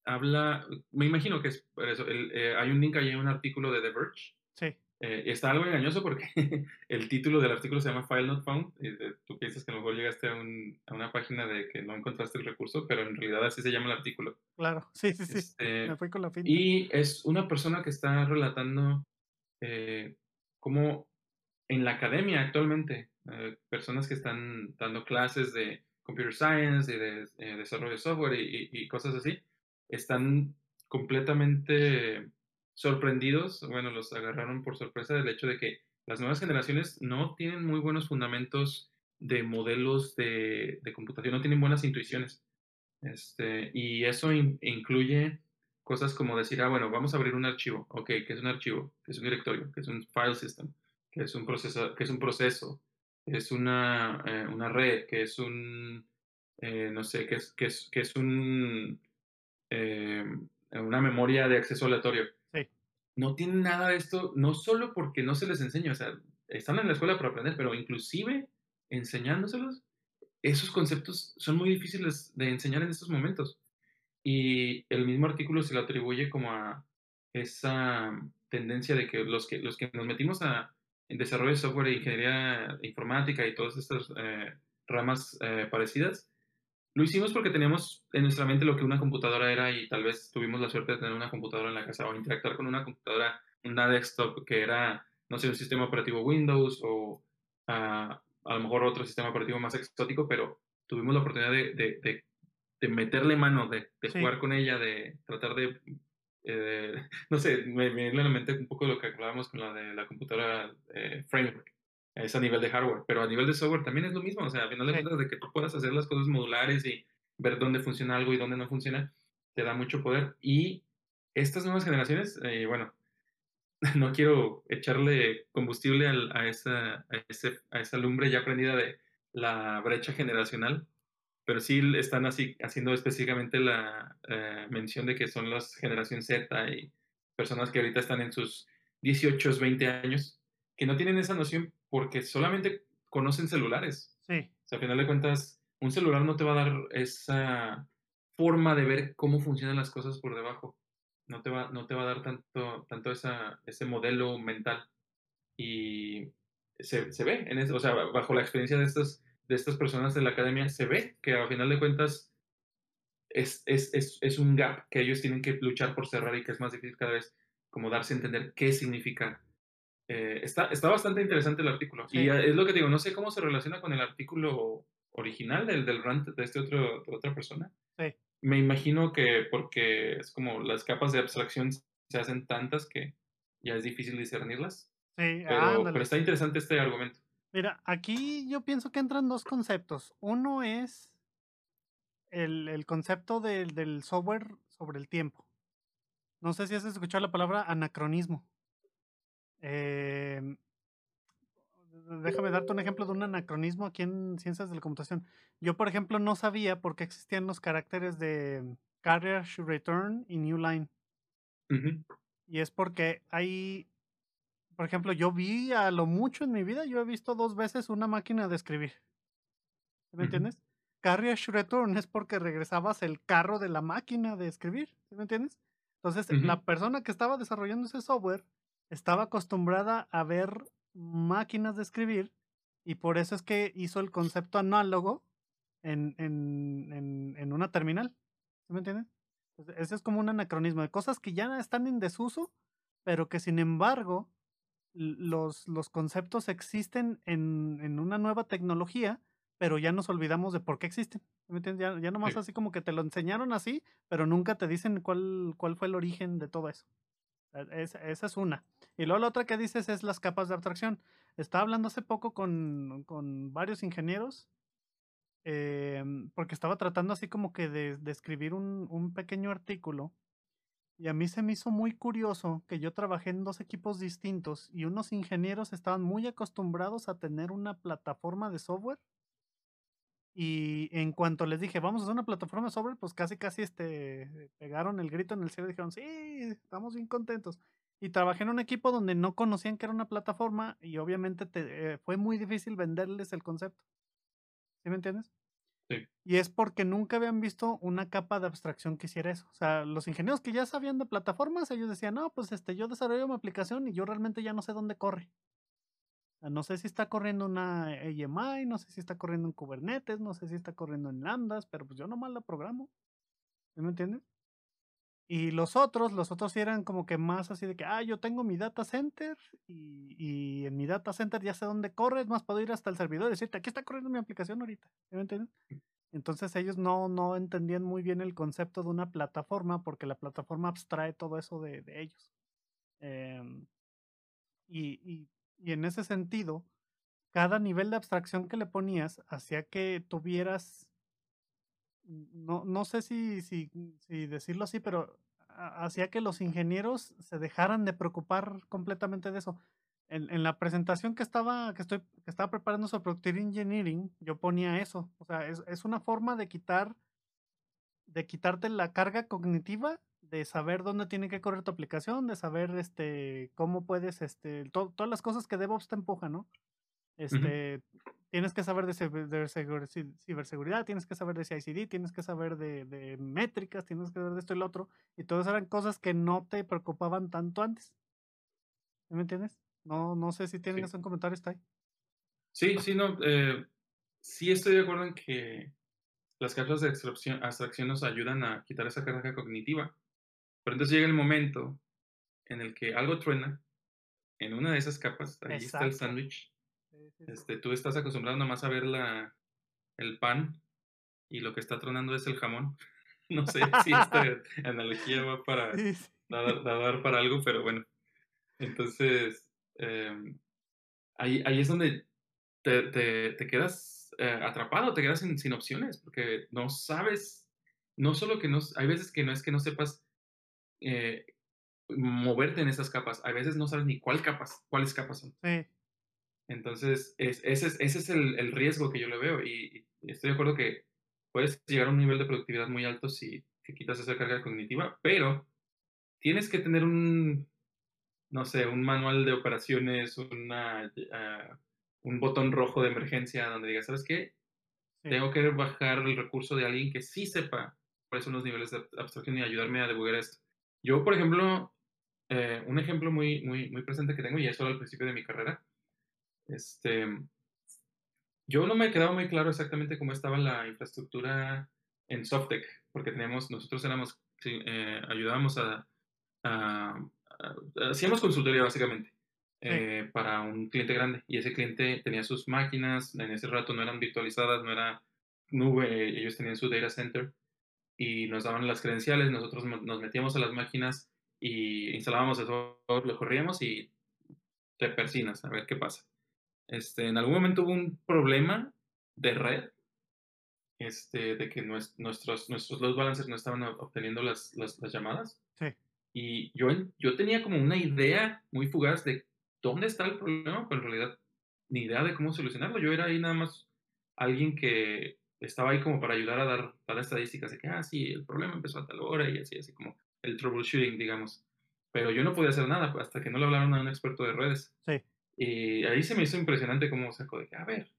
habla, me imagino que es por eso. El, eh, hay un link ahí en un artículo de The Verge. Sí. Eh, está algo engañoso porque el título del artículo se llama File Not Found. Y tú piensas que a lo mejor llegaste a, un, a, una página de que no encontraste el recurso, pero en realidad así se llama el artículo. Claro, sí, sí, sí. Este, me fui con la fin. Y es una persona que está relatando eh, cómo en la academia actualmente, eh, personas que están dando clases de computer science y de eh, desarrollo de software y, y, cosas así, están completamente sorprendidos, bueno, los agarraron por sorpresa del hecho de que las nuevas generaciones no tienen muy buenos fundamentos de modelos de, computación, no tienen buenas intuiciones. Este, y eso in, incluye cosas como decir, ah, bueno, vamos a abrir un archivo. Ok, ¿qué es un archivo? ¿Qué es un directorio? ¿Qué es un file system? que es un proceso, que es un proceso, que es una, eh, una red, que es un, eh, no sé, que es, que es, que es un, eh, una memoria de acceso aleatorio. No tienen nada de esto, no solo porque no se les enseña, o sea, están en la escuela para aprender, pero inclusive enseñándoselos, esos conceptos son muy difíciles de enseñar en estos momentos. Y el mismo artículo se le atribuye como a esa tendencia de que los que, los que nos metimos a, en desarrollo de software e ingeniería informática y todas estas eh, ramas eh, parecidas, lo hicimos porque teníamos en nuestra mente lo que una computadora era y tal vez tuvimos la suerte de tener una computadora en la casa o interactuar con una computadora, una desktop que era, no sé, un sistema operativo Windows o uh, a lo mejor otro sistema operativo más exótico, pero tuvimos la oportunidad de, de, de, de meterle mano, de, sí. jugar con ella, de tratar de eh, no sé, me, viene a la mente un poco lo que hablábamos con la de la computadora eh, framework. Es a nivel de hardware, pero a nivel de software también es lo mismo. O sea, a final de cuentas, de que tú puedas hacer las cosas modulares y ver dónde funciona algo y dónde no funciona, te da mucho poder. Y estas nuevas generaciones, eh, bueno, no quiero echarle combustible a, a, esa, a, ese, a esa lumbre ya prendida de la brecha generacional, pero sí están así haciendo específicamente la eh, mención de que son las generación Z y personas que ahorita están en sus 18, 20 años, que no tienen esa noción porque solamente conocen celulares. Sí. O sea, a final de cuentas, un celular no te va a dar esa forma de ver cómo funcionan las cosas por debajo. No te va, no te va a dar tanto, tanto esa, ese modelo mental. Y se, se ve, en eso, o sea, bajo la experiencia de estas de estas personas de la academia, se ve que a final de cuentas es, es, es, es, un gap que ellos tienen que luchar por cerrar y que es más difícil cada vez como darse a entender qué significa. Eh, está, está bastante interesante el artículo. Sí. Y es lo que digo, no sé cómo se relaciona con el artículo original del, del rant de este otro, de otra persona. Sí. Me imagino que porque es como las capas de abstracción se hacen tantas que ya es difícil discernirlas. Sí, pero, pero está interesante este argumento. Mira, aquí yo pienso que entran dos conceptos. Uno es el, el concepto de, del software sobre el tiempo. No sé si has escuchado la palabra anacronismo. Eh, déjame darte un ejemplo de un anacronismo aquí en Ciencias de la Computación. Yo, por ejemplo, no sabía por qué existían los caracteres de Carriage Return y New Line. Y es porque hay, por ejemplo, yo vi a lo mucho en mi vida, yo he visto dos veces una máquina de escribir. ¿Me entiendes? Carriage Return es porque regresabas el carro de la máquina de escribir. ¿Me entiendes? Entonces, la persona que estaba desarrollando ese software estaba acostumbrada a ver máquinas de escribir y por eso es que hizo el concepto análogo en, en, en, una terminal. ¿Sí me entiendes? Ese es como un anacronismo de cosas que ya están en desuso, pero que sin embargo los, los conceptos existen en, en una nueva tecnología, pero ya nos olvidamos de por qué existen. ¿Me entiendes? Ya, ya nomás así como que te lo enseñaron así, pero nunca te dicen cuál, cuál fue el origen de todo eso. E, esa es una. Y luego la otra que dices es las capas de abstracción. Estaba hablando hace poco con, con varios ingenieros, em, porque estaba tratando así como que de, escribir un, un, pequeño artículo. Y a mí se me hizo muy curioso que yo trabajé en dos equipos distintos y unos ingenieros estaban muy acostumbrados a tener una plataforma de software. Y en cuanto les dije, vamos a hacer una plataforma software, pues casi, casi este, pegaron el grito en el cielo y dijeron, sí, estamos bien contentos. Y trabajé en un equipo donde no conocían que era una plataforma y obviamente te, eh, fue muy difícil venderles el concepto. ¿Sí me entiendes? Sí. Y es porque nunca habían visto una capa de abstracción que hiciera eso. O sea, los ingenieros que ya sabían de plataformas, ellos decían, no, pues este, yo desarrollo mi aplicación y yo realmente ya no sé dónde corre. No sé si está corriendo una AMI, no sé si está corriendo en Kubernetes, no sé si está corriendo en Lambdas, pero pues yo nomás la programo. ¿Sí me entiendes? Y los otros, los otros eran como que más así de que, ah, yo tengo mi data center y, y en mi data center ya sé dónde corre, más, puedo ir hasta el servidor y decirte, aquí está corriendo mi aplicación ahorita. ¿Me entienden? Entonces ellos no, no entendían muy bien el concepto de una plataforma porque la plataforma abstrae todo eso de, de ellos. Em, y, y en ese sentido, cada nivel de abstracción que le ponías hacía que tuvieras no, no sé si, si, decirlo así, pero hacía que los ingenieros se dejaran de preocupar completamente de eso. En, en, la presentación que estaba, que estoy, que estaba preparando sobre Productive Engineering, yo ponía eso. O sea, es, es, una forma de quitar, de quitarte la carga cognitiva, de saber dónde tiene que correr tu aplicación, de saber este, cómo puedes, este, todas las cosas que DevOps te empuja, ¿no? Este, tienes que saber de, ciberseguridad, tienes que saber de CICD, tienes que saber de, métricas, tienes que saber de esto y lo otro. Y todas eran cosas que no te preocupaban tanto antes. ¿Me entiendes? No, no sé si tienes un comentario, está ahí. Sí, sí, no. Eh, sí estoy de acuerdo en que las capas de abstracción, abstracción nos ayudan a quitar esa carga cognitiva. Pero entonces llega el momento en el que algo truena en una de esas capas, ahí está el sándwich, este, tú estás acostumbrado nomás a ver la, el pan y lo que está tronando es el jamón. No sé si esta analogía va para dar, para algo, pero bueno. Entonces, em, ahí, ahí es donde te, te, quedas eh, atrapado, te quedas sin, sin, opciones, porque no sabes, no solo que no, hay veces que no es que no sepas eh, moverte en esas capas, hay veces no sabes ni cuál capas, cuáles capas son. Sí. Entonces, ese es, ese es el, el, riesgo que yo le veo y, estoy de acuerdo que puedes llegar a un nivel de productividad muy alto si te quitas esa carga cognitiva, pero tienes que tener un, no sé, un manual de operaciones, una, ah, un botón rojo de emergencia donde digas, ¿sabes qué? Tengo que bajar el recurso de alguien que sí sepa cuáles son los niveles de abstracción y ayudarme a debugar esto. Yo, por ejemplo, eh, un ejemplo muy, muy, muy presente que tengo, y eso al principio de mi carrera, este, yo no me he quedado muy claro exactamente cómo estaba la infraestructura en Softec, porque tenemos, nosotros éramos, eh, ayudábamos a, hacíamos consultoría básicamente eh, para un cliente grande y ese cliente tenía sus máquinas, en ese rato no eran virtualizadas, no era nube, ellos tenían su data center y nos daban las credenciales, nosotros nos metíamos a las máquinas y instalábamos eso, lo corríamos y te persinas a ver qué pasa. Este, en algún momento hubo un problema de red, este, de que nuestros, nuestros load balancers no estaban obteniendo las, las, llamadas. Sí. Y yo, yo tenía como una idea muy fugaz de dónde está el problema, pero en realidad ni idea de cómo solucionarlo. Yo era ahí nada más alguien que estaba ahí como para ayudar a dar, dar estadísticas de que, ah, sí, el problema empezó a tal hora y así, así como el troubleshooting, digamos. Pero yo no podía hacer nada hasta que no le hablaron a un experto de redes. Sí. Y ahí se me hizo impresionante cómo sacó de que, a ver,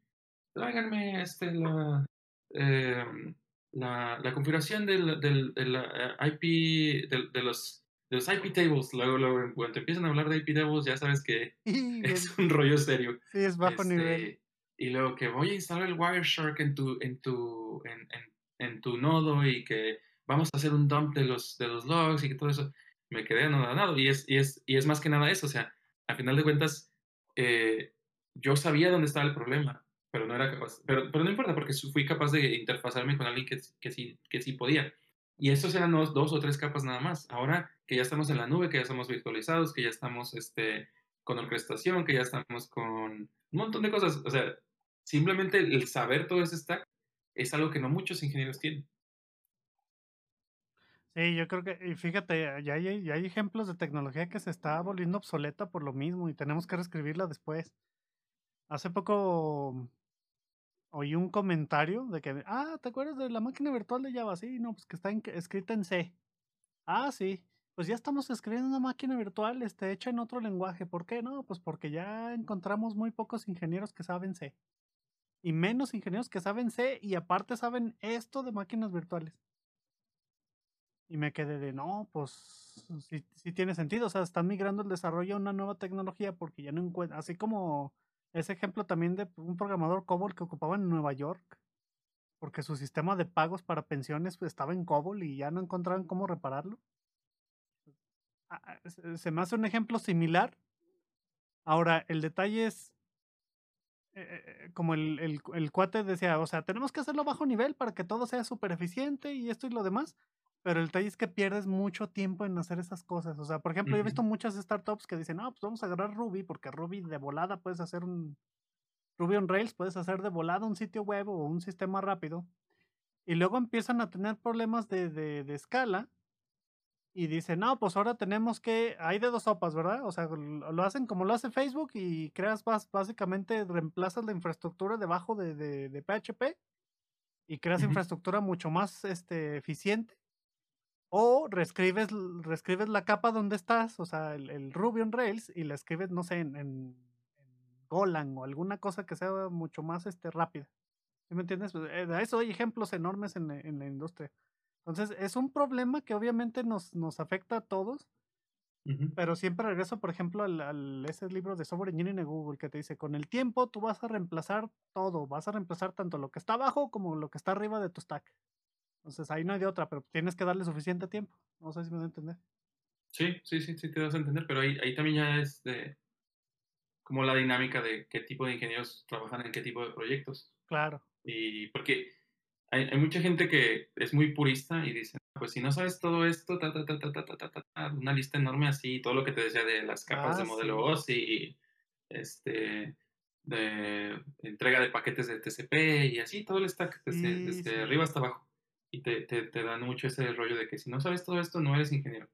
tráiganme este, la, em, la, la, configuración del, del, del eh, IP, de, los, de los IP tables. Luego, luego, cuando empiezan a hablar de IP tables, ya sabes que es un rollo serio. Sí, es bajo este, nivel. Y luego que voy a instalar el Wireshark en tu, en tu, en, en, en tu nodo y que vamos a hacer un dump de los, de los logs y que todo eso. Me quedé anonadado. Y es, y, es, y es más que nada eso. O sea, a final de cuentas, eh, yo sabía dónde estaba el problema, pero no era capaz. Pero, pero no importa, porque fui capaz de interfazarme con alguien que, que, sí, que sí podía. Y esos eran dos, dos, o tres capas nada más. Ahora que ya estamos en la nube, que ya estamos virtualizados, que ya estamos este, con orquestación, que ya estamos con un montón de cosas. O sea, simplemente el saber todo ese stack es algo que no muchos ingenieros tienen. Sí, yo creo que, y fíjate, ya hay, ya hay ejemplos de tecnología que se está volviendo obsoleta por lo mismo y tenemos que reescribirla después. Hace poco oí un comentario de que, ah, ¿te acuerdas de la máquina virtual de Java? Sí, no, pues que está escrita en C. Ah, sí, pues ya estamos escribiendo una máquina virtual este, hecha en otro lenguaje. ¿Por qué? No, pues porque ya encontramos muy pocos ingenieros que saben C. Y menos ingenieros que saben C y aparte saben esto de máquinas virtuales. Y me quedé de, no, pues sí, sí tiene sentido. O sea, están migrando el desarrollo a una nueva tecnología porque ya no encuentran, así como ese ejemplo también de un programador COBOL que ocupaba en Nueva York, porque su sistema de pagos para pensiones pues, estaba en COBOL y ya no encontraban cómo repararlo. Se me hace un ejemplo similar. Ahora, el detalle es, eh, eh, como el, el, el, cuate decía, o sea, tenemos que hacerlo bajo nivel para que todo sea súper eficiente y esto y lo demás, pero el detalle es que pierdes mucho tiempo en hacer esas cosas. O sea, por ejemplo, yo he visto muchas startups que dicen, no, pues vamos a agarrar Ruby, porque Ruby de volada puedes hacer un. Ruby on Rails puedes hacer de volada un sitio web o un sistema rápido. Y luego empiezan a tener problemas de, de, de escala. Y dicen, no, pues ahora tenemos que. Hay de dos sopas, ¿verdad? O sea, lo hacen como lo hace Facebook y creas básicamente, reemplazas la infraestructura debajo de, de, PHP y creas infraestructura mucho más este, eficiente o reescribes, reescribes la capa donde estás, o sea, el, Ruby on Rails, y la escribes, no sé, en, en, Golang o alguna cosa que sea mucho más este, rápida. ¿Sí me entiendes? Pues, eh, de eso hay ejemplos enormes en, en, la industria. Entonces, es un problema que obviamente nos, nos afecta a todos, pero siempre regreso, por ejemplo, al, al, ese libro de Software Engineering de Google que te dice, con el tiempo tú vas a reemplazar todo, vas a reemplazar tanto lo que está abajo como lo que está arriba de tu stack. Entonces ahí no hay de otra, pero tienes que darle suficiente tiempo. No sé si me da a entender. Sí, sí, sí, sí te das a entender, pero ahí, ahí también ya es de como la dinámica de qué tipo de ingenieros trabajan en qué tipo de proyectos. Claro. Y porque hay, hay mucha gente que es muy purista y dice, pues si no sabes todo esto, ta, ta, ta, ta, ta, ta, ta, una lista enorme así, todo lo que te decía de las capas de ah, modelo OS y este, de entrega de paquetes de TCP y así, todo el stack desde, desde arriba hasta abajo y te, te, dan mucho ese rollo de que si no sabes todo esto, no eres ingeniero.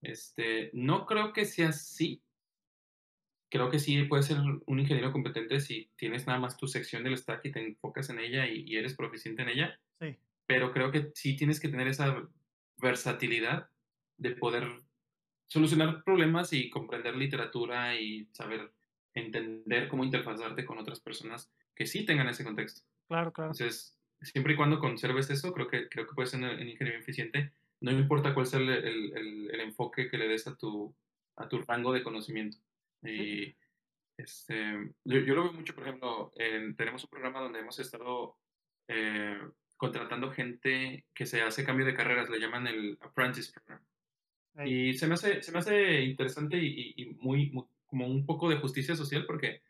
Este, no creo que sea así. Creo que sí puedes ser un ingeniero competente si tienes nada más tu sección del stack y te enfocas en ella y, eres proficiente en ella. Sí. Pero creo que sí tienes que tener esa versatilidad de poder solucionar problemas y comprender literatura y saber entender cómo interfazarte con otras personas que sí tengan ese contexto. Claro, claro. Entonces, siempre y cuando conserves eso, creo que, creo que puedes ser un ingeniero eficiente, no importa cuál sea el, el, el, enfoque que le des a tu, a tu rango de conocimiento. Y este, yo, lo veo mucho, por ejemplo, tenemos un programa donde hemos estado eh, contratando gente que se hace cambio de carreras, le llaman el Apprentice Program. Y se me hace, se me hace interesante y, y muy, como un poco de justicia social porque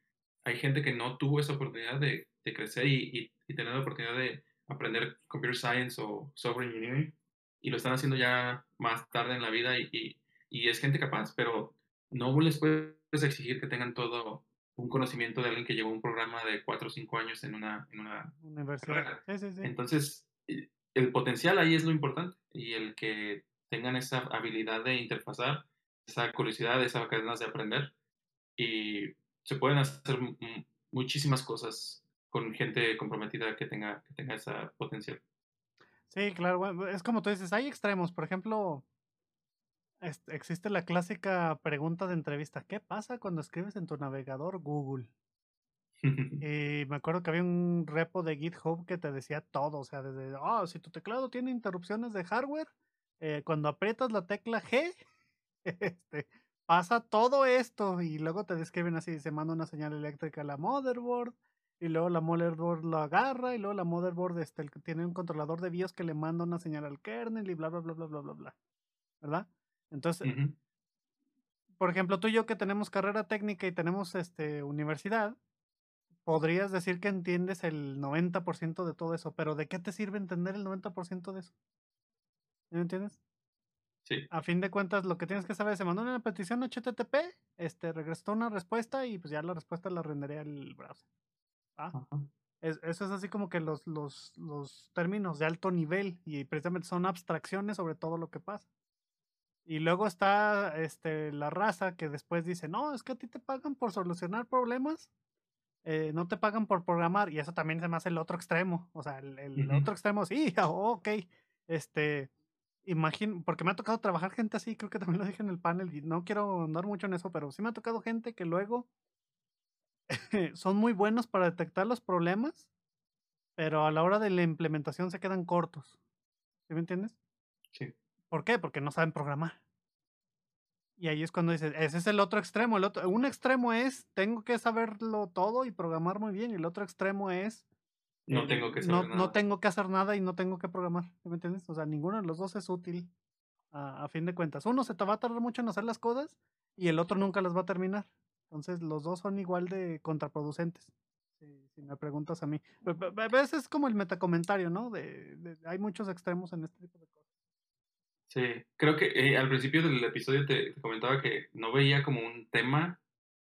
hay gente que no tuvo esa oportunidad de, de crecer y, y, tener la oportunidad de aprender computer science o software engineering y lo están haciendo ya más tarde en la vida y, y, es gente capaz, pero no les puedes exigir que tengan todo un conocimiento de alguien que llevó un programa de cuatro o cinco años en una, en una universidad. Entonces, el potencial ahí es lo importante y el que tengan esa habilidad de interfazar, esa curiosidad, esas ganas de aprender y se pueden hacer muchísimas cosas con gente comprometida que tenga, que tenga esa potencial. Sí, claro, es como tú dices, hay extremos, por ejemplo, existe la clásica pregunta de entrevista, ¿qué pasa cuando escribes en tu navegador Google? y me acuerdo que había un repo de GitHub que te decía todo, o sea, desde, oh, si tu teclado tiene interrupciones de hardware, eh, cuando aprietas la tecla G, este, pasa todo esto y luego te describen así, se manda una señal eléctrica a la motherboard y luego la motherboard lo agarra y luego la motherboard este, tiene un controlador de BIOS que le manda una señal al kernel y bla, bla, bla, bla, bla, bla, bla. ¿Verdad? Entonces, por ejemplo, tú y yo que tenemos carrera técnica y tenemos este, universidad, podrías decir que entiendes el 90% de todo eso, pero ¿de qué te sirve entender el 90% de eso? ¿Me entiendes? Sí. A fin de cuentas, lo que tienes que saber es, se mandó una petición HTTP, este, regresó una respuesta y pues ya la respuesta la rendería el browser. ¿Ah? eso es así como que los, los, los términos de alto nivel y precisamente son abstracciones sobre todo lo que pasa. Y luego está este, la raza que después dice, no, es que a ti te pagan por solucionar problemas, eh, no te pagan por programar, y eso también se me hace el otro extremo. O sea, el, otro extremo, sí, ok, este, imagino, porque me ha tocado trabajar gente así, creo que también lo dije en el panel, y no quiero andar mucho en eso, pero sí me ha tocado gente que luego son muy buenos para detectar los problemas, pero a la hora de la implementación se quedan cortos. ¿Sí me entiendes? Sí. ¿Por qué? Porque no saben programar. Y ahí es cuando dices, ese es el otro extremo. El otro, un extremo es, tengo que saberlo todo y programar muy bien. Y el otro extremo es, no tengo que no, no, tengo que hacer nada y no tengo que programar. ¿Me entiendes? O sea, ninguno de los dos es útil a, fin de cuentas. Uno se te va a tardar mucho en hacer las cosas y el otro nunca las va a terminar. Entonces, los dos son igual de contraproducentes. Si, me preguntas a mí. A veces es como el metacomentario, ¿no? de, hay muchos extremos en este tipo de. Sí, creo que eh, al principio del episodio te, comentaba que no veía como un tema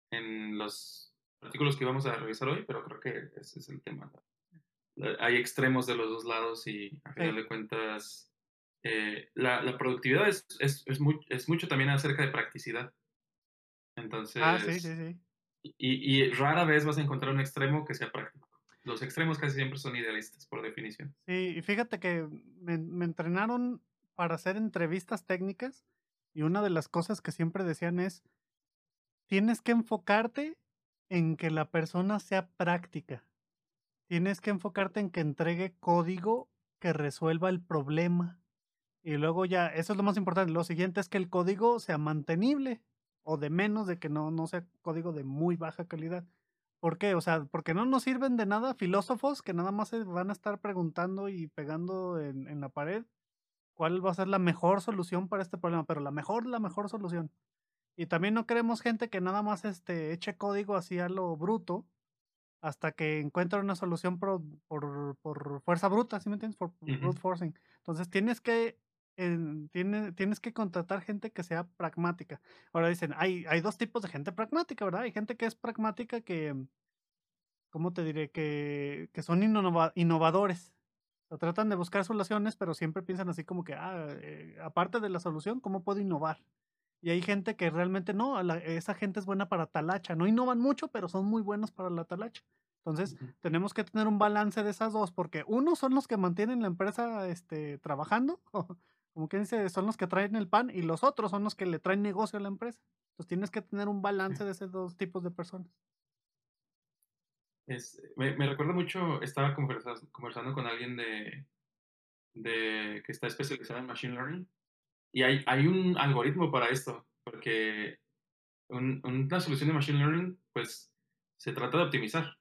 en los artículos que íbamos a revisar hoy, pero creo que ese es el tema. Hay extremos de los dos lados y a final de cuentas eh, la, la, productividad es, es, es, es, mucho también acerca de practicidad. Entonces, ah, sí, sí, sí. Y, y, rara vez vas a encontrar un extremo que sea práctico. Los extremos casi siempre son idealistas, por definición. Sí, y fíjate que me, me entrenaron para hacer entrevistas técnicas y una de las cosas que siempre decían es, tienes que enfocarte en que la persona sea práctica. Tienes que enfocarte en que entregue código que resuelva el problema. Y luego ya, eso es lo más importante. Lo siguiente es que el código sea mantenible o de menos de que no, no sea código de muy baja calidad. ¿Por qué? O sea, porque no nos sirven de nada filósofos que nada más se van a estar preguntando y pegando en, en la pared cuál va a ser la mejor solución para este problema, pero la mejor, la mejor solución. Y también no queremos gente que nada más este, eche código así a lo bruto hasta que encuentre una solución por, por, fuerza bruta, ¿sí me entiendes? Por brute forcing. Entonces tienes que, tienes que contratar gente que sea pragmática. Ahora dicen, hay, hay dos tipos de gente pragmática, ¿verdad? Hay gente que es pragmática que, ¿cómo te diré? Que, que son innovadores tratan de buscar soluciones, pero siempre piensan así como que, ah, eh, aparte de la solución, ¿cómo puedo innovar? Y hay gente que realmente no, esa gente es buena para talacha. No innovan mucho, pero son muy buenos para la talacha. Entonces, tenemos que tener un balance de esas dos, porque uno son los que mantienen la empresa este, trabajando, como que dice, son los que traen el pan, y los otros son los que le traen negocio a la empresa. Entonces, tienes que tener un balance de esos dos tipos de personas me, me, recuerda mucho, estaba conversando, con alguien de, de, que está especializado en Machine Learning y hay, hay un algoritmo para esto, porque una solución de Machine Learning, pues, se trata de optimizar.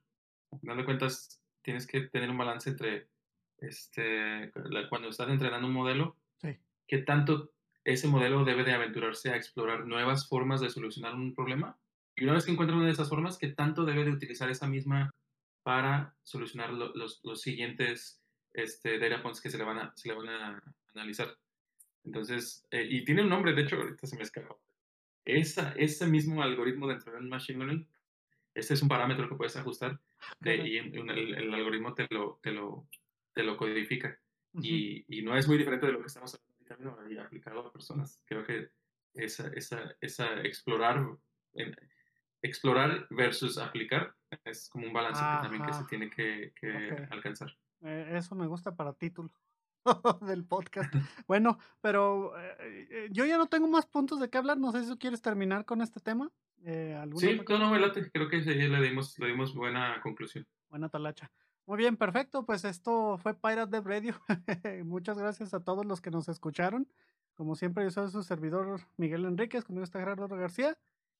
Al final de cuentas, tienes que tener un balance entre, este, cuando estás entrenando un modelo, sí. qué tanto ese modelo debe de aventurarse a explorar nuevas formas de solucionar un problema. Y una vez que encuentra una de esas formas, ¿qué tanto debe de utilizar esa misma para solucionar los, los, siguientes este, data points que se le van a, se le van a analizar. Entonces, eh, y tiene un nombre, de hecho, ahorita se me escapa. Esa, ese mismo algoritmo dentro del Machine Learning, este es un parámetro que puedes ajustar de, y el, algoritmo te lo, te lo, te lo codifica. y, y, no es muy diferente de lo que estamos hablando aplicado a personas. Creo que esa, esa, esa explorar, explorar versus aplicar es como un balance también que se tiene que, alcanzar. Eh, eso me gusta para título del podcast. bueno, pero eh, eh, yo ya no tengo más puntos de qué hablar. No sé si tú quieres terminar con este tema. sí, no, no, velate. Creo que le dimos, le dimos buena conclusión. Buena talacha. Muy bien, perfecto. Pues esto fue Pirate de Radio. Muchas gracias a todos los que nos escucharon. Como siempre, yo soy su servidor Miguel Enríquez, conmigo está Gerardo García.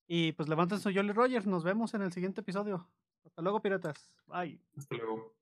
Y pues levanten su Jolly Rogers. Nos vemos en el siguiente episodio. Hasta luego, piratas. Bye. Hasta luego.